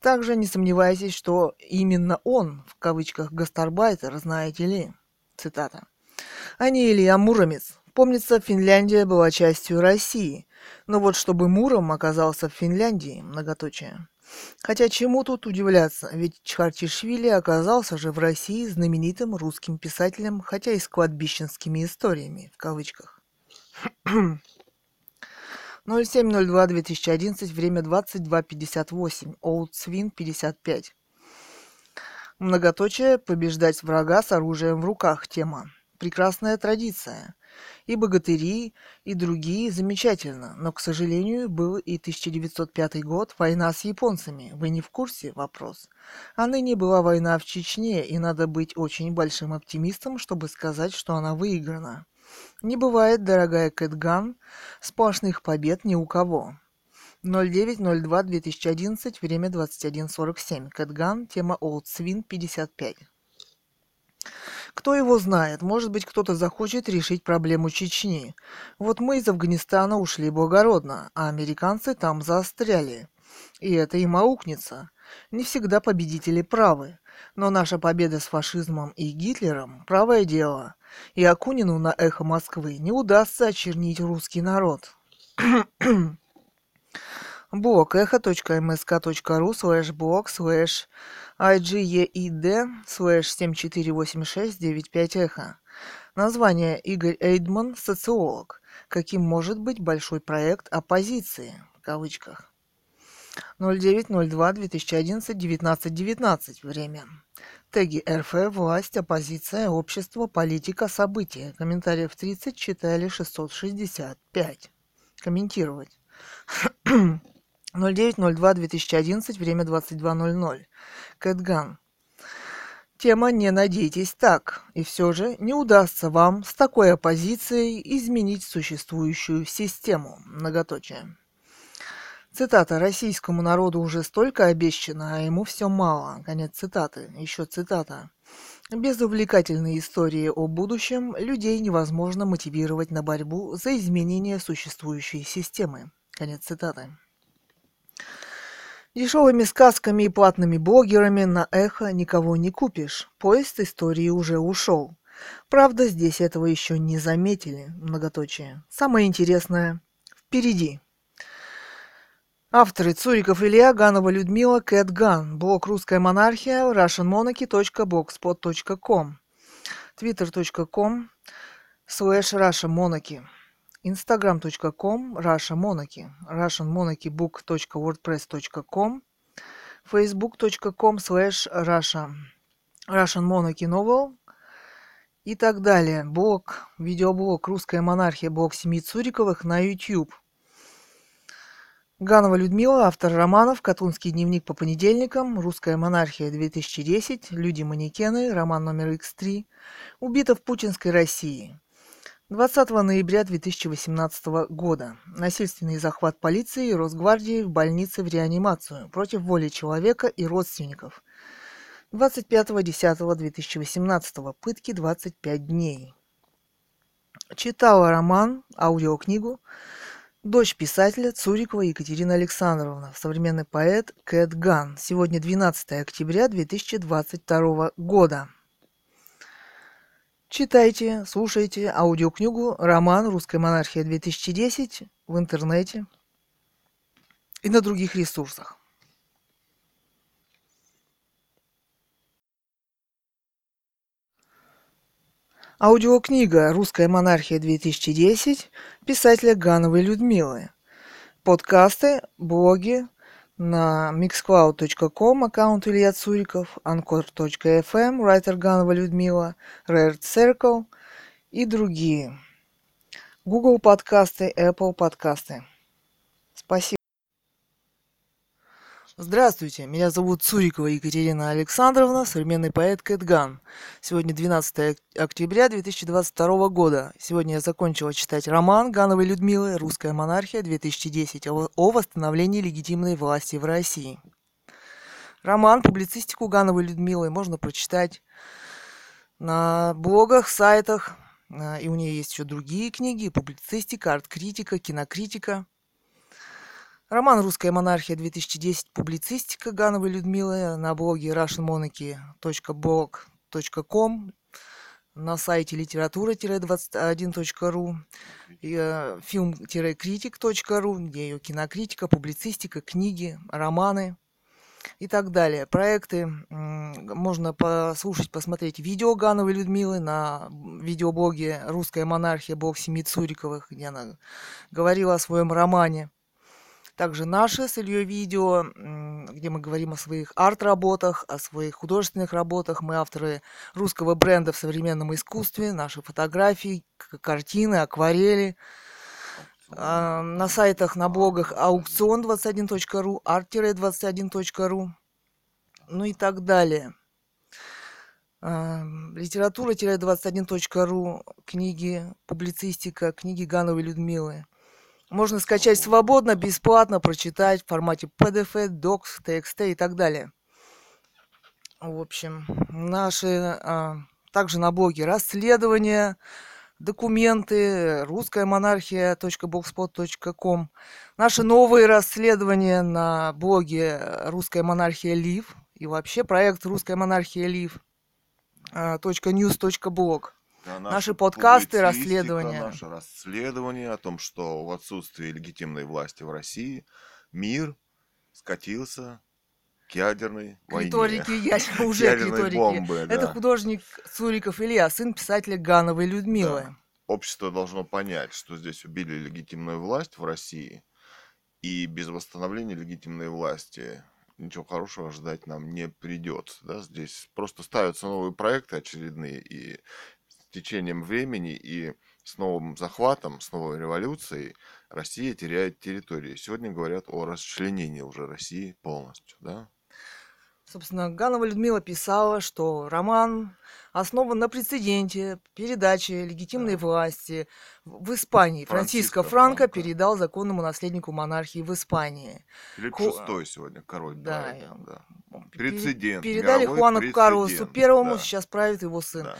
Speaker 1: Также не сомневайтесь, что именно он, в кавычках, гастарбайтер, знаете ли. Цитата. А не Илья Муромец. Помнится, Финляндия была частью России. Но вот чтобы Муром оказался в Финляндии, многоточие. Хотя чему тут удивляться, ведь Чхартишвили оказался же в России знаменитым русским писателем, хотя и с кладбищенскими историями, в кавычках. 07.02.2011, время 22.58, Old Swin 55. Многоточие «Побеждать врага с оружием в руках» тема. Прекрасная традиция. И богатыри, и другие замечательно, но, к сожалению, был и 1905 год, война с японцами. Вы не в курсе? Вопрос. А ныне была война в Чечне, и надо быть очень большим оптимистом, чтобы сказать, что она выиграна. Не бывает, дорогая Кэтган, сплошных побед ни у кого. 09.02.2011, время 21.47. Кэтган, тема Old Swin 55. Кто его знает, может быть, кто-то захочет решить проблему Чечни. Вот мы из Афганистана ушли благородно, а американцы там заостряли. И это им аукнется. Не всегда победители правы. Но наша победа с фашизмом и Гитлером – правое дело. И Акунину на эхо Москвы не удастся очернить русский народ. Блог эхо.мск.ру слэш блог слэш IGEID слэш 748695 эхо. Название Игорь Эйдман, социолог. Каким может быть большой проект оппозиции? В кавычках. 09.02.2011, 19.19. Время. Теги РФ, власть, оппозиция, общество, политика, события. Комментариев 30, читали 665. Комментировать. 09.02.2011, время 22.00. Кэтган. Тема «Не надейтесь так», и все же не удастся вам с такой оппозицией изменить существующую систему. Многоточие. Цитата. «Российскому народу уже столько обещано, а ему все мало». Конец цитаты. Еще цитата. Без увлекательной истории о будущем людей невозможно мотивировать на борьбу за изменение существующей системы. Конец цитаты. Дешевыми сказками и платными блогерами на эхо никого не купишь. Поезд истории уже ушел. Правда, здесь этого еще не заметили. Многоточие. Самое интересное впереди. Авторы Цуриков Илья, Ганова Людмила, Кэт Ган. Блог «Русская монархия», russianmonarchy.blogspot.com twitter.com slash russiamonarchy instagram.com russiamonarchy russianmonarchybook.wordpress.com facebook.com slash russia russian monarchy novel и так далее. Блог, видеоблог «Русская монархия», блог семьи Цуриковых на YouTube. Ганова Людмила, автор романов «Катунский дневник по понедельникам», «Русская монархия 2010», «Люди-манекены», роман номер X3, «Убита в путинской России». 20 ноября 2018 года. Насильственный захват полиции и Росгвардии в больнице в реанимацию против воли человека и родственников. 25.10.2018. Пытки 25 дней. Читала роман, аудиокнигу Дочь писателя Цурикова Екатерина Александровна, современный поэт Кэт Ган. Сегодня 12 октября 2022 года. Читайте, слушайте аудиокнигу «Роман. Русская монархия-2010» в интернете и на других ресурсах. Аудиокнига «Русская монархия-2010» писателя Гановой Людмилы. Подкасты, блоги на mixcloud.com аккаунт Илья Цуриков, anchor.fm, writer Ганова Людмила, Rare Circle и другие. Google подкасты, Apple подкасты. Спасибо. Здравствуйте, меня зовут Цурикова Екатерина Александровна, современный поэт Кэтган. Сегодня 12 октября 2022 года. Сегодня я закончила читать роман Гановой Людмилы «Русская монархия 2010» о восстановлении легитимной власти в России. Роман, публицистику Гановой Людмилы можно прочитать на блогах, сайтах, а, и у нее есть еще другие книги, публицистика, арт-критика, кинокритика – Роман «Русская монархия 2010. Публицистика» Гановой Людмилы на блоге russianmonarchy.blog.com на сайте литература-21.ру, э, фильм-критик.ру, где ее кинокритика, публицистика, книги, романы и так далее. Проекты можно послушать, посмотреть видео Гановой Людмилы на видеоблоге «Русская монархия», блог Семи Цуриковых, где она говорила о своем романе – также наши с Ильей видео, где мы говорим о своих арт-работах, о своих художественных работах. Мы авторы русского бренда в современном искусстве, наши фотографии, картины, акварели. А, на сайтах, на блогах аукцион21.ру, арт-21.ру, ну и так далее. А, литература-21.ру, книги, публицистика, книги Гановой Людмилы – можно скачать свободно, бесплатно, прочитать в формате PDF, Docs, TXT и так далее. В общем, наши а, также на блоге расследования, документы, русская монархия.blogspot.com, наши новые расследования на блоге Русская монархия Лив и вообще проект Русская монархия Лив. .news.blog. Да, наши подкасты, расследования.
Speaker 2: Наше расследование о том, что в отсутствии легитимной власти в России мир скатился к ядерной
Speaker 1: к войне. Риторике, я уже к риторике. Бомбы, да. Это художник Цуриков Илья, сын писателя Гановой Людмилы. Да.
Speaker 2: Общество должно понять, что здесь убили легитимную власть в России, и без восстановления легитимной власти ничего хорошего ждать нам не придется. Да? Здесь просто ставятся новые проекты очередные, и течением времени и с новым захватом, с новой революцией Россия теряет территории. Сегодня говорят о расчленении уже России полностью, да?
Speaker 1: Собственно, Ганова Людмила писала, что роман основан на прецеденте передачи легитимной да. власти в Испании. Франциско, Франциско Франко, Франко передал законному наследнику монархии в Испании.
Speaker 2: Филипп Ху... VI сегодня король. Да, правит, да.
Speaker 1: Прецедент. Передали Хуану Карлосу Первому, да. сейчас правит его сын. Да.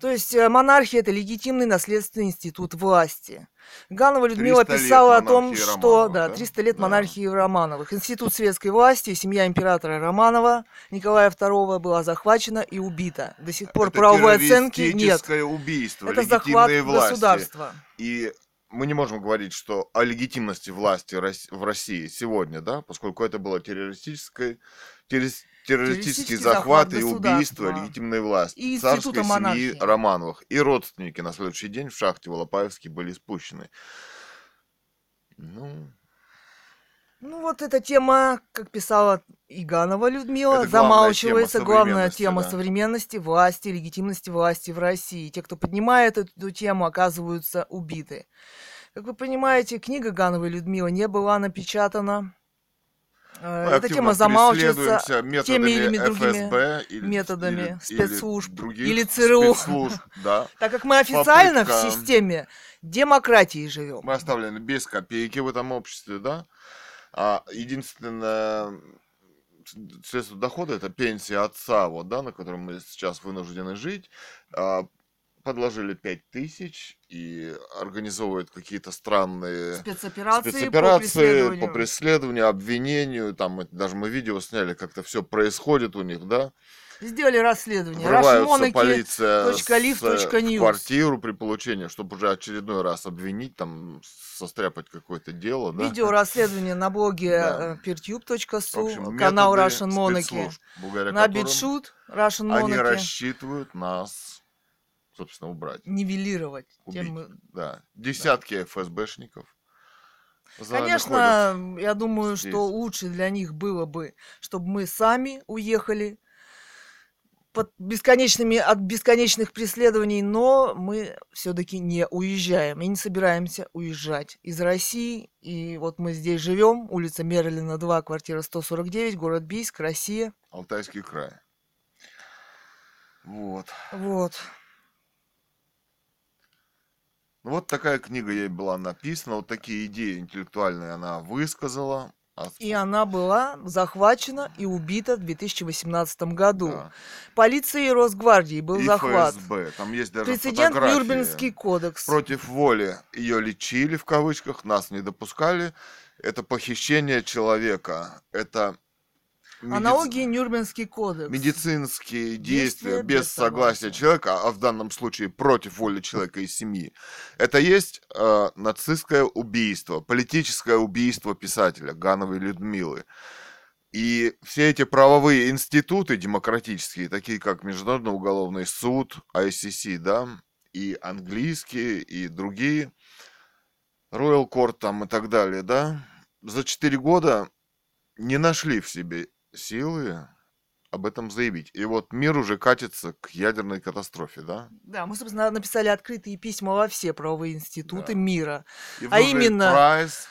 Speaker 1: То есть э, монархия – это легитимный наследственный институт власти. Ганова Людмила писала о том, что Романовых, да, 300 лет да. монархии Романовых. Институт светской власти, семья императора Романова Николая II была захвачена и убита. До сих пор это правовой оценки нет.
Speaker 2: убийство,
Speaker 1: это захват власти. государства.
Speaker 2: И мы не можем говорить, что о легитимности власти в России сегодня, да, поскольку это было террористическое, террористическое террористические захваты и убийства легитимной власти и царской семьи Романовых. И родственники на следующий день в шахте Волопаевске были спущены. Ну,
Speaker 1: ну вот эта тема, как писала Иганова Людмила, Это замалчивается. Тема главная тема да. современности, власти, легитимности власти в России. Те, кто поднимает эту тему, оказываются убиты. Как вы понимаете, книга Гановой Людмилы не была напечатана Э, эта тема замалчивается теми или другими ФСБ, или, методами или, спецслужб или, или ЦРУ. Спецслужб, да. Так как мы официально Попытка... в системе демократии живем.
Speaker 2: Мы оставлены без копейки в этом обществе, да. А единственное средство дохода это пенсия отца, вот, да, на котором мы сейчас вынуждены жить. А, подложили 5 тысяч и организовывают какие-то странные
Speaker 1: спецоперации,
Speaker 2: спецоперации по, преследованию. по преследованию, обвинению. Там даже мы видео сняли, как-то все происходит у них, да.
Speaker 1: Сделали расследование.
Speaker 2: Врываются полиция э,
Speaker 1: точка
Speaker 2: в квартиру при получении, чтобы уже очередной раз обвинить, там, состряпать какое-то дело, да?
Speaker 1: Видео расследование на блоге
Speaker 2: Да.
Speaker 1: э, peertube.su,
Speaker 2: В общем,
Speaker 1: канал Russian Monarchy. На
Speaker 2: которым
Speaker 1: Битшут Russian
Speaker 2: Они
Speaker 1: Monarchy.
Speaker 2: рассчитывают нас, собственно, убрать.
Speaker 1: Нивелировать.
Speaker 2: Убить.
Speaker 1: Тем,
Speaker 2: Да. Десятки ФСБшников. за нами ходят.
Speaker 1: Конечно, я думаю,
Speaker 2: здесь.
Speaker 1: что лучше для них было бы, чтобы мы сами уехали под бесконечными, от бесконечных преследований, но мы все-таки не уезжаем и не собираемся уезжать из России. И вот мы здесь живем, улица Мерлина 2, квартира 149, город Бийск, Россия.
Speaker 2: Алтайский край. Вот.
Speaker 1: Вот.
Speaker 2: Ну, вот такая книга ей была написана, вот такие идеи интеллектуальные она высказала. А
Speaker 1: И она была захвачена и убита в 2018 году.
Speaker 2: да.
Speaker 1: Полицией и Росгвардией был
Speaker 2: И
Speaker 1: захват.
Speaker 2: ФСБ. Там есть даже
Speaker 1: Прецедент. Нюрнбергский кодекс.
Speaker 2: Против воли ее лечили, в кавычках, нас не допускали. Это похищение человека. Это медиц-
Speaker 1: Аналогии Нюрнбергский кодекс.
Speaker 2: медицинские
Speaker 1: Действия
Speaker 2: действия без согласия человека, а в данном случае против воли человека и семьи, это есть э, нацистское убийство, политическое убийство писателя Гановой Людмилы. И все эти правовые институты демократические, такие как Международный уголовный суд, ICC, да, и английские, и другие, Royal Court там и так далее, да, за 4 года не нашли в себе силы об этом заявить. И вот мир уже катится к ядерной катастрофе, да?
Speaker 1: Да, мы, собственно, написали открытые письма во все правовые институты
Speaker 2: Да.
Speaker 1: мира.
Speaker 2: И
Speaker 1: А именно-
Speaker 2: Прайс,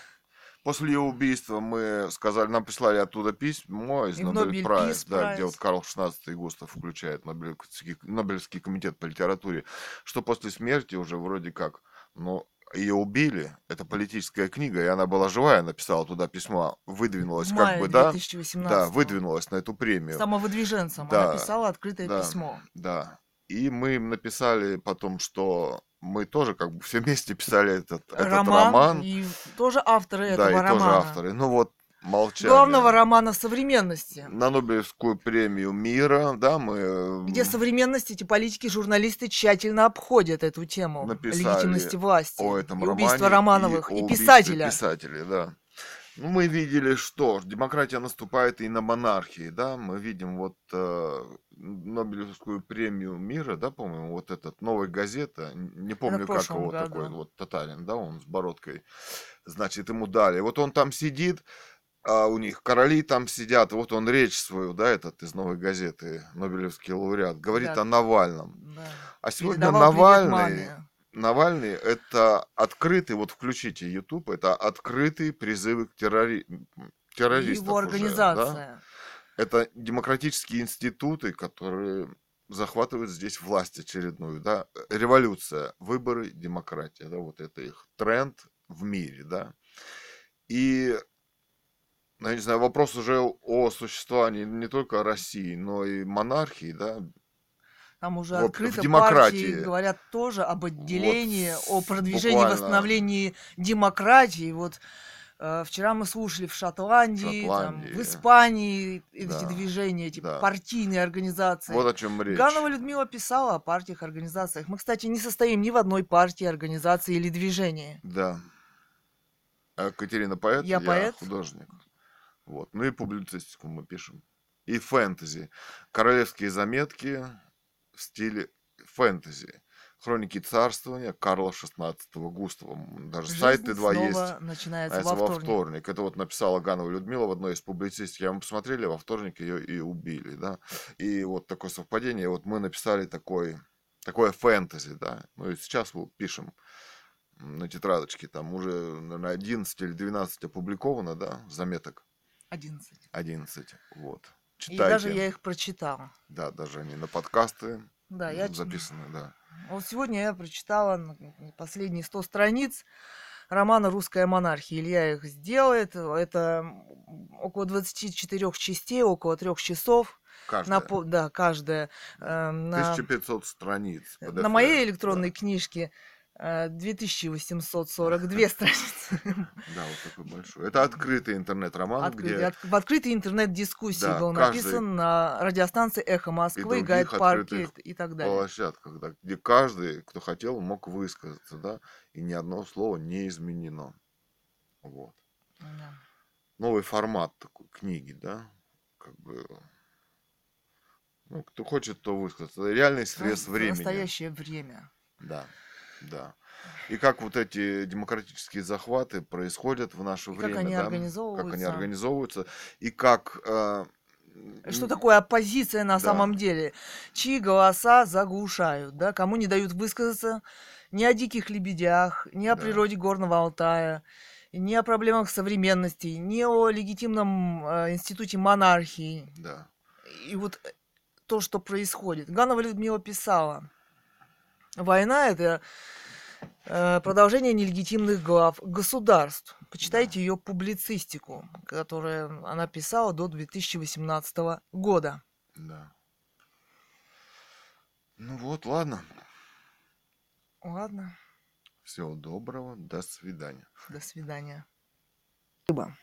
Speaker 2: после ее убийства мы сказали, нам прислали оттуда письмо из Nobel
Speaker 1: Prize,
Speaker 2: да, где
Speaker 1: Прайс.
Speaker 2: вот Карл XVI и Густав включает Нобелевский, Нобелевский комитет по литературе, что после смерти уже вроде как, ну, ее убили, это политическая книга, и она была живая, написала туда письмо, выдвинулась как бы, да,
Speaker 1: 2018
Speaker 2: да, выдвинулась на эту премию.
Speaker 1: Самовыдвиженцем
Speaker 2: Да,
Speaker 1: она писала открытое
Speaker 2: да.
Speaker 1: письмо.
Speaker 2: Да. И мы им написали потом, что мы тоже как бы все вместе писали этот, этот
Speaker 1: роман,
Speaker 2: роман.
Speaker 1: и тоже авторы
Speaker 2: да,
Speaker 1: этого
Speaker 2: и
Speaker 1: романа.
Speaker 2: тоже авторы. Ну вот, молчание.
Speaker 1: Главного романа современности.
Speaker 2: На Нобелевскую премию мира, да, мы... э,
Speaker 1: Где современность эти политики, журналисты тщательно обходят эту тему
Speaker 2: Написали
Speaker 1: легитимности власти
Speaker 2: о этом
Speaker 1: и
Speaker 2: романе.
Speaker 1: убийства Романовых, и,
Speaker 2: убийстве
Speaker 1: писателя.
Speaker 2: писателя, да. Ну, мы видели, что демократия наступает и на монархии, да, мы видим вот э, Нобелевскую премию мира, да, по-моему, вот этот, новая газета, не помню, как его
Speaker 1: году.
Speaker 2: такой, вот татарин, да, он с бородкой, значит, ему дали. Вот он там сидит, а у них короли там сидят, вот он речь свою, да, этот из новой газеты, Нобелевский лауреат, говорит
Speaker 1: Да.
Speaker 2: о Навальном.
Speaker 1: Да.
Speaker 2: А сегодня
Speaker 1: Передавал
Speaker 2: Навальный. Навальный это открытый, вот включите YouTube, это открытые призывы к террори... террористов.
Speaker 1: Его
Speaker 2: уже, да?
Speaker 1: организация.
Speaker 2: Это демократические институты, которые захватывают здесь власть очередную, да, революция, выборы, демократия, да, вот это их тренд в мире, да. И, я не знаю, вопрос уже о существовании не только России, но и монархии, да,
Speaker 1: Там уже
Speaker 2: Вот
Speaker 1: открыто
Speaker 2: в демократии.
Speaker 1: партии говорят тоже об отделении,
Speaker 2: с-
Speaker 1: о продвижении,
Speaker 2: буквально.
Speaker 1: восстановлении демократии. Вот э, вчера мы слушали в Шотландии, там,
Speaker 2: Шотландии.
Speaker 1: в Испании эти
Speaker 2: Да,
Speaker 1: движения, эти
Speaker 2: да.
Speaker 1: партийные организации.
Speaker 2: вот о чем речь.
Speaker 1: Ганова Людмила писала о партиях, организациях. Мы, кстати, не состоим ни в одной партии, организации или движении.
Speaker 2: Да. А Катерина поэт,
Speaker 1: Я поэт.
Speaker 2: художник. Вот. Ну и публицистику мы пишем. И фэнтези. Королевские заметки в стиле фэнтези. Хроники царствования Карла XVI Густава. Даже
Speaker 1: Жизнь
Speaker 2: сайты два есть.
Speaker 1: начинается
Speaker 2: Называется
Speaker 1: во вторник.
Speaker 2: Это вот написала Ганова Людмила в одной из публицистик. Я мы посмотрели, во вторник ее и убили, да. И вот такое совпадение. Вот мы написали такой, такое фэнтези, да. Ну и сейчас вот пишем на тетрадочке. Там уже, наверное, 11 или 12 опубликовано, да, заметок.
Speaker 1: 11.
Speaker 2: 11. Вот.
Speaker 1: И
Speaker 2: Читайте.
Speaker 1: даже я их прочитала.
Speaker 2: Да, даже они на подкасты
Speaker 1: Да, я
Speaker 2: записаны, да.
Speaker 1: Вот сегодня я прочитала последние 100 страниц романа «Русская монархия». Илья их сделает. Это около 24 частей, около трех часов.
Speaker 2: Каждая.
Speaker 1: На, да, каждая. э, на,
Speaker 2: 1500 страниц.
Speaker 1: на моей
Speaker 2: да.
Speaker 1: электронной книжке Э, 2842 страницы.
Speaker 2: Да, вот такой большой. Это открытый интернет-роман,
Speaker 1: Открытый-
Speaker 2: где
Speaker 1: от- В открытой интернет-дискуссии
Speaker 2: Да,
Speaker 1: был
Speaker 2: каждый-
Speaker 1: написан на радиостанции «Эхо Москвы»,
Speaker 2: других
Speaker 1: «Гайд-парке» и так далее.
Speaker 2: площадка, когда, где каждый, кто хотел, мог высказаться, да, и ни одно слово не изменено. Вот.
Speaker 1: Да.
Speaker 2: Новый формат такой книги, да, как бы, ну, кто хочет, то высказаться. Реальный срез времени.
Speaker 1: Настоящее время.
Speaker 2: Да, да. И как вот эти демократические захваты происходят в наше
Speaker 1: И как
Speaker 2: время,
Speaker 1: они
Speaker 2: да, как они
Speaker 1: организовываются.
Speaker 2: организовываются, и как... э,
Speaker 1: Что такое оппозиция на
Speaker 2: да.
Speaker 1: самом деле? Чьи голоса заглушают, да? Кому не дают высказаться ни о диких лебедях, ни о
Speaker 2: Да.
Speaker 1: природе Горного Алтая, ни о проблемах современности, ни о легитимном э, институте монархии.
Speaker 2: Да,
Speaker 1: И вот э, то, что происходит. Ганова Людмила писала, война – это э, продолжение нелегитимных глав государств. Почитайте ее публицистику, которую она писала до 2018 года.
Speaker 2: да. Ну вот, ладно.
Speaker 1: Ладно,
Speaker 2: Всего доброго, до свидания.
Speaker 1: до свидания. Спасибо.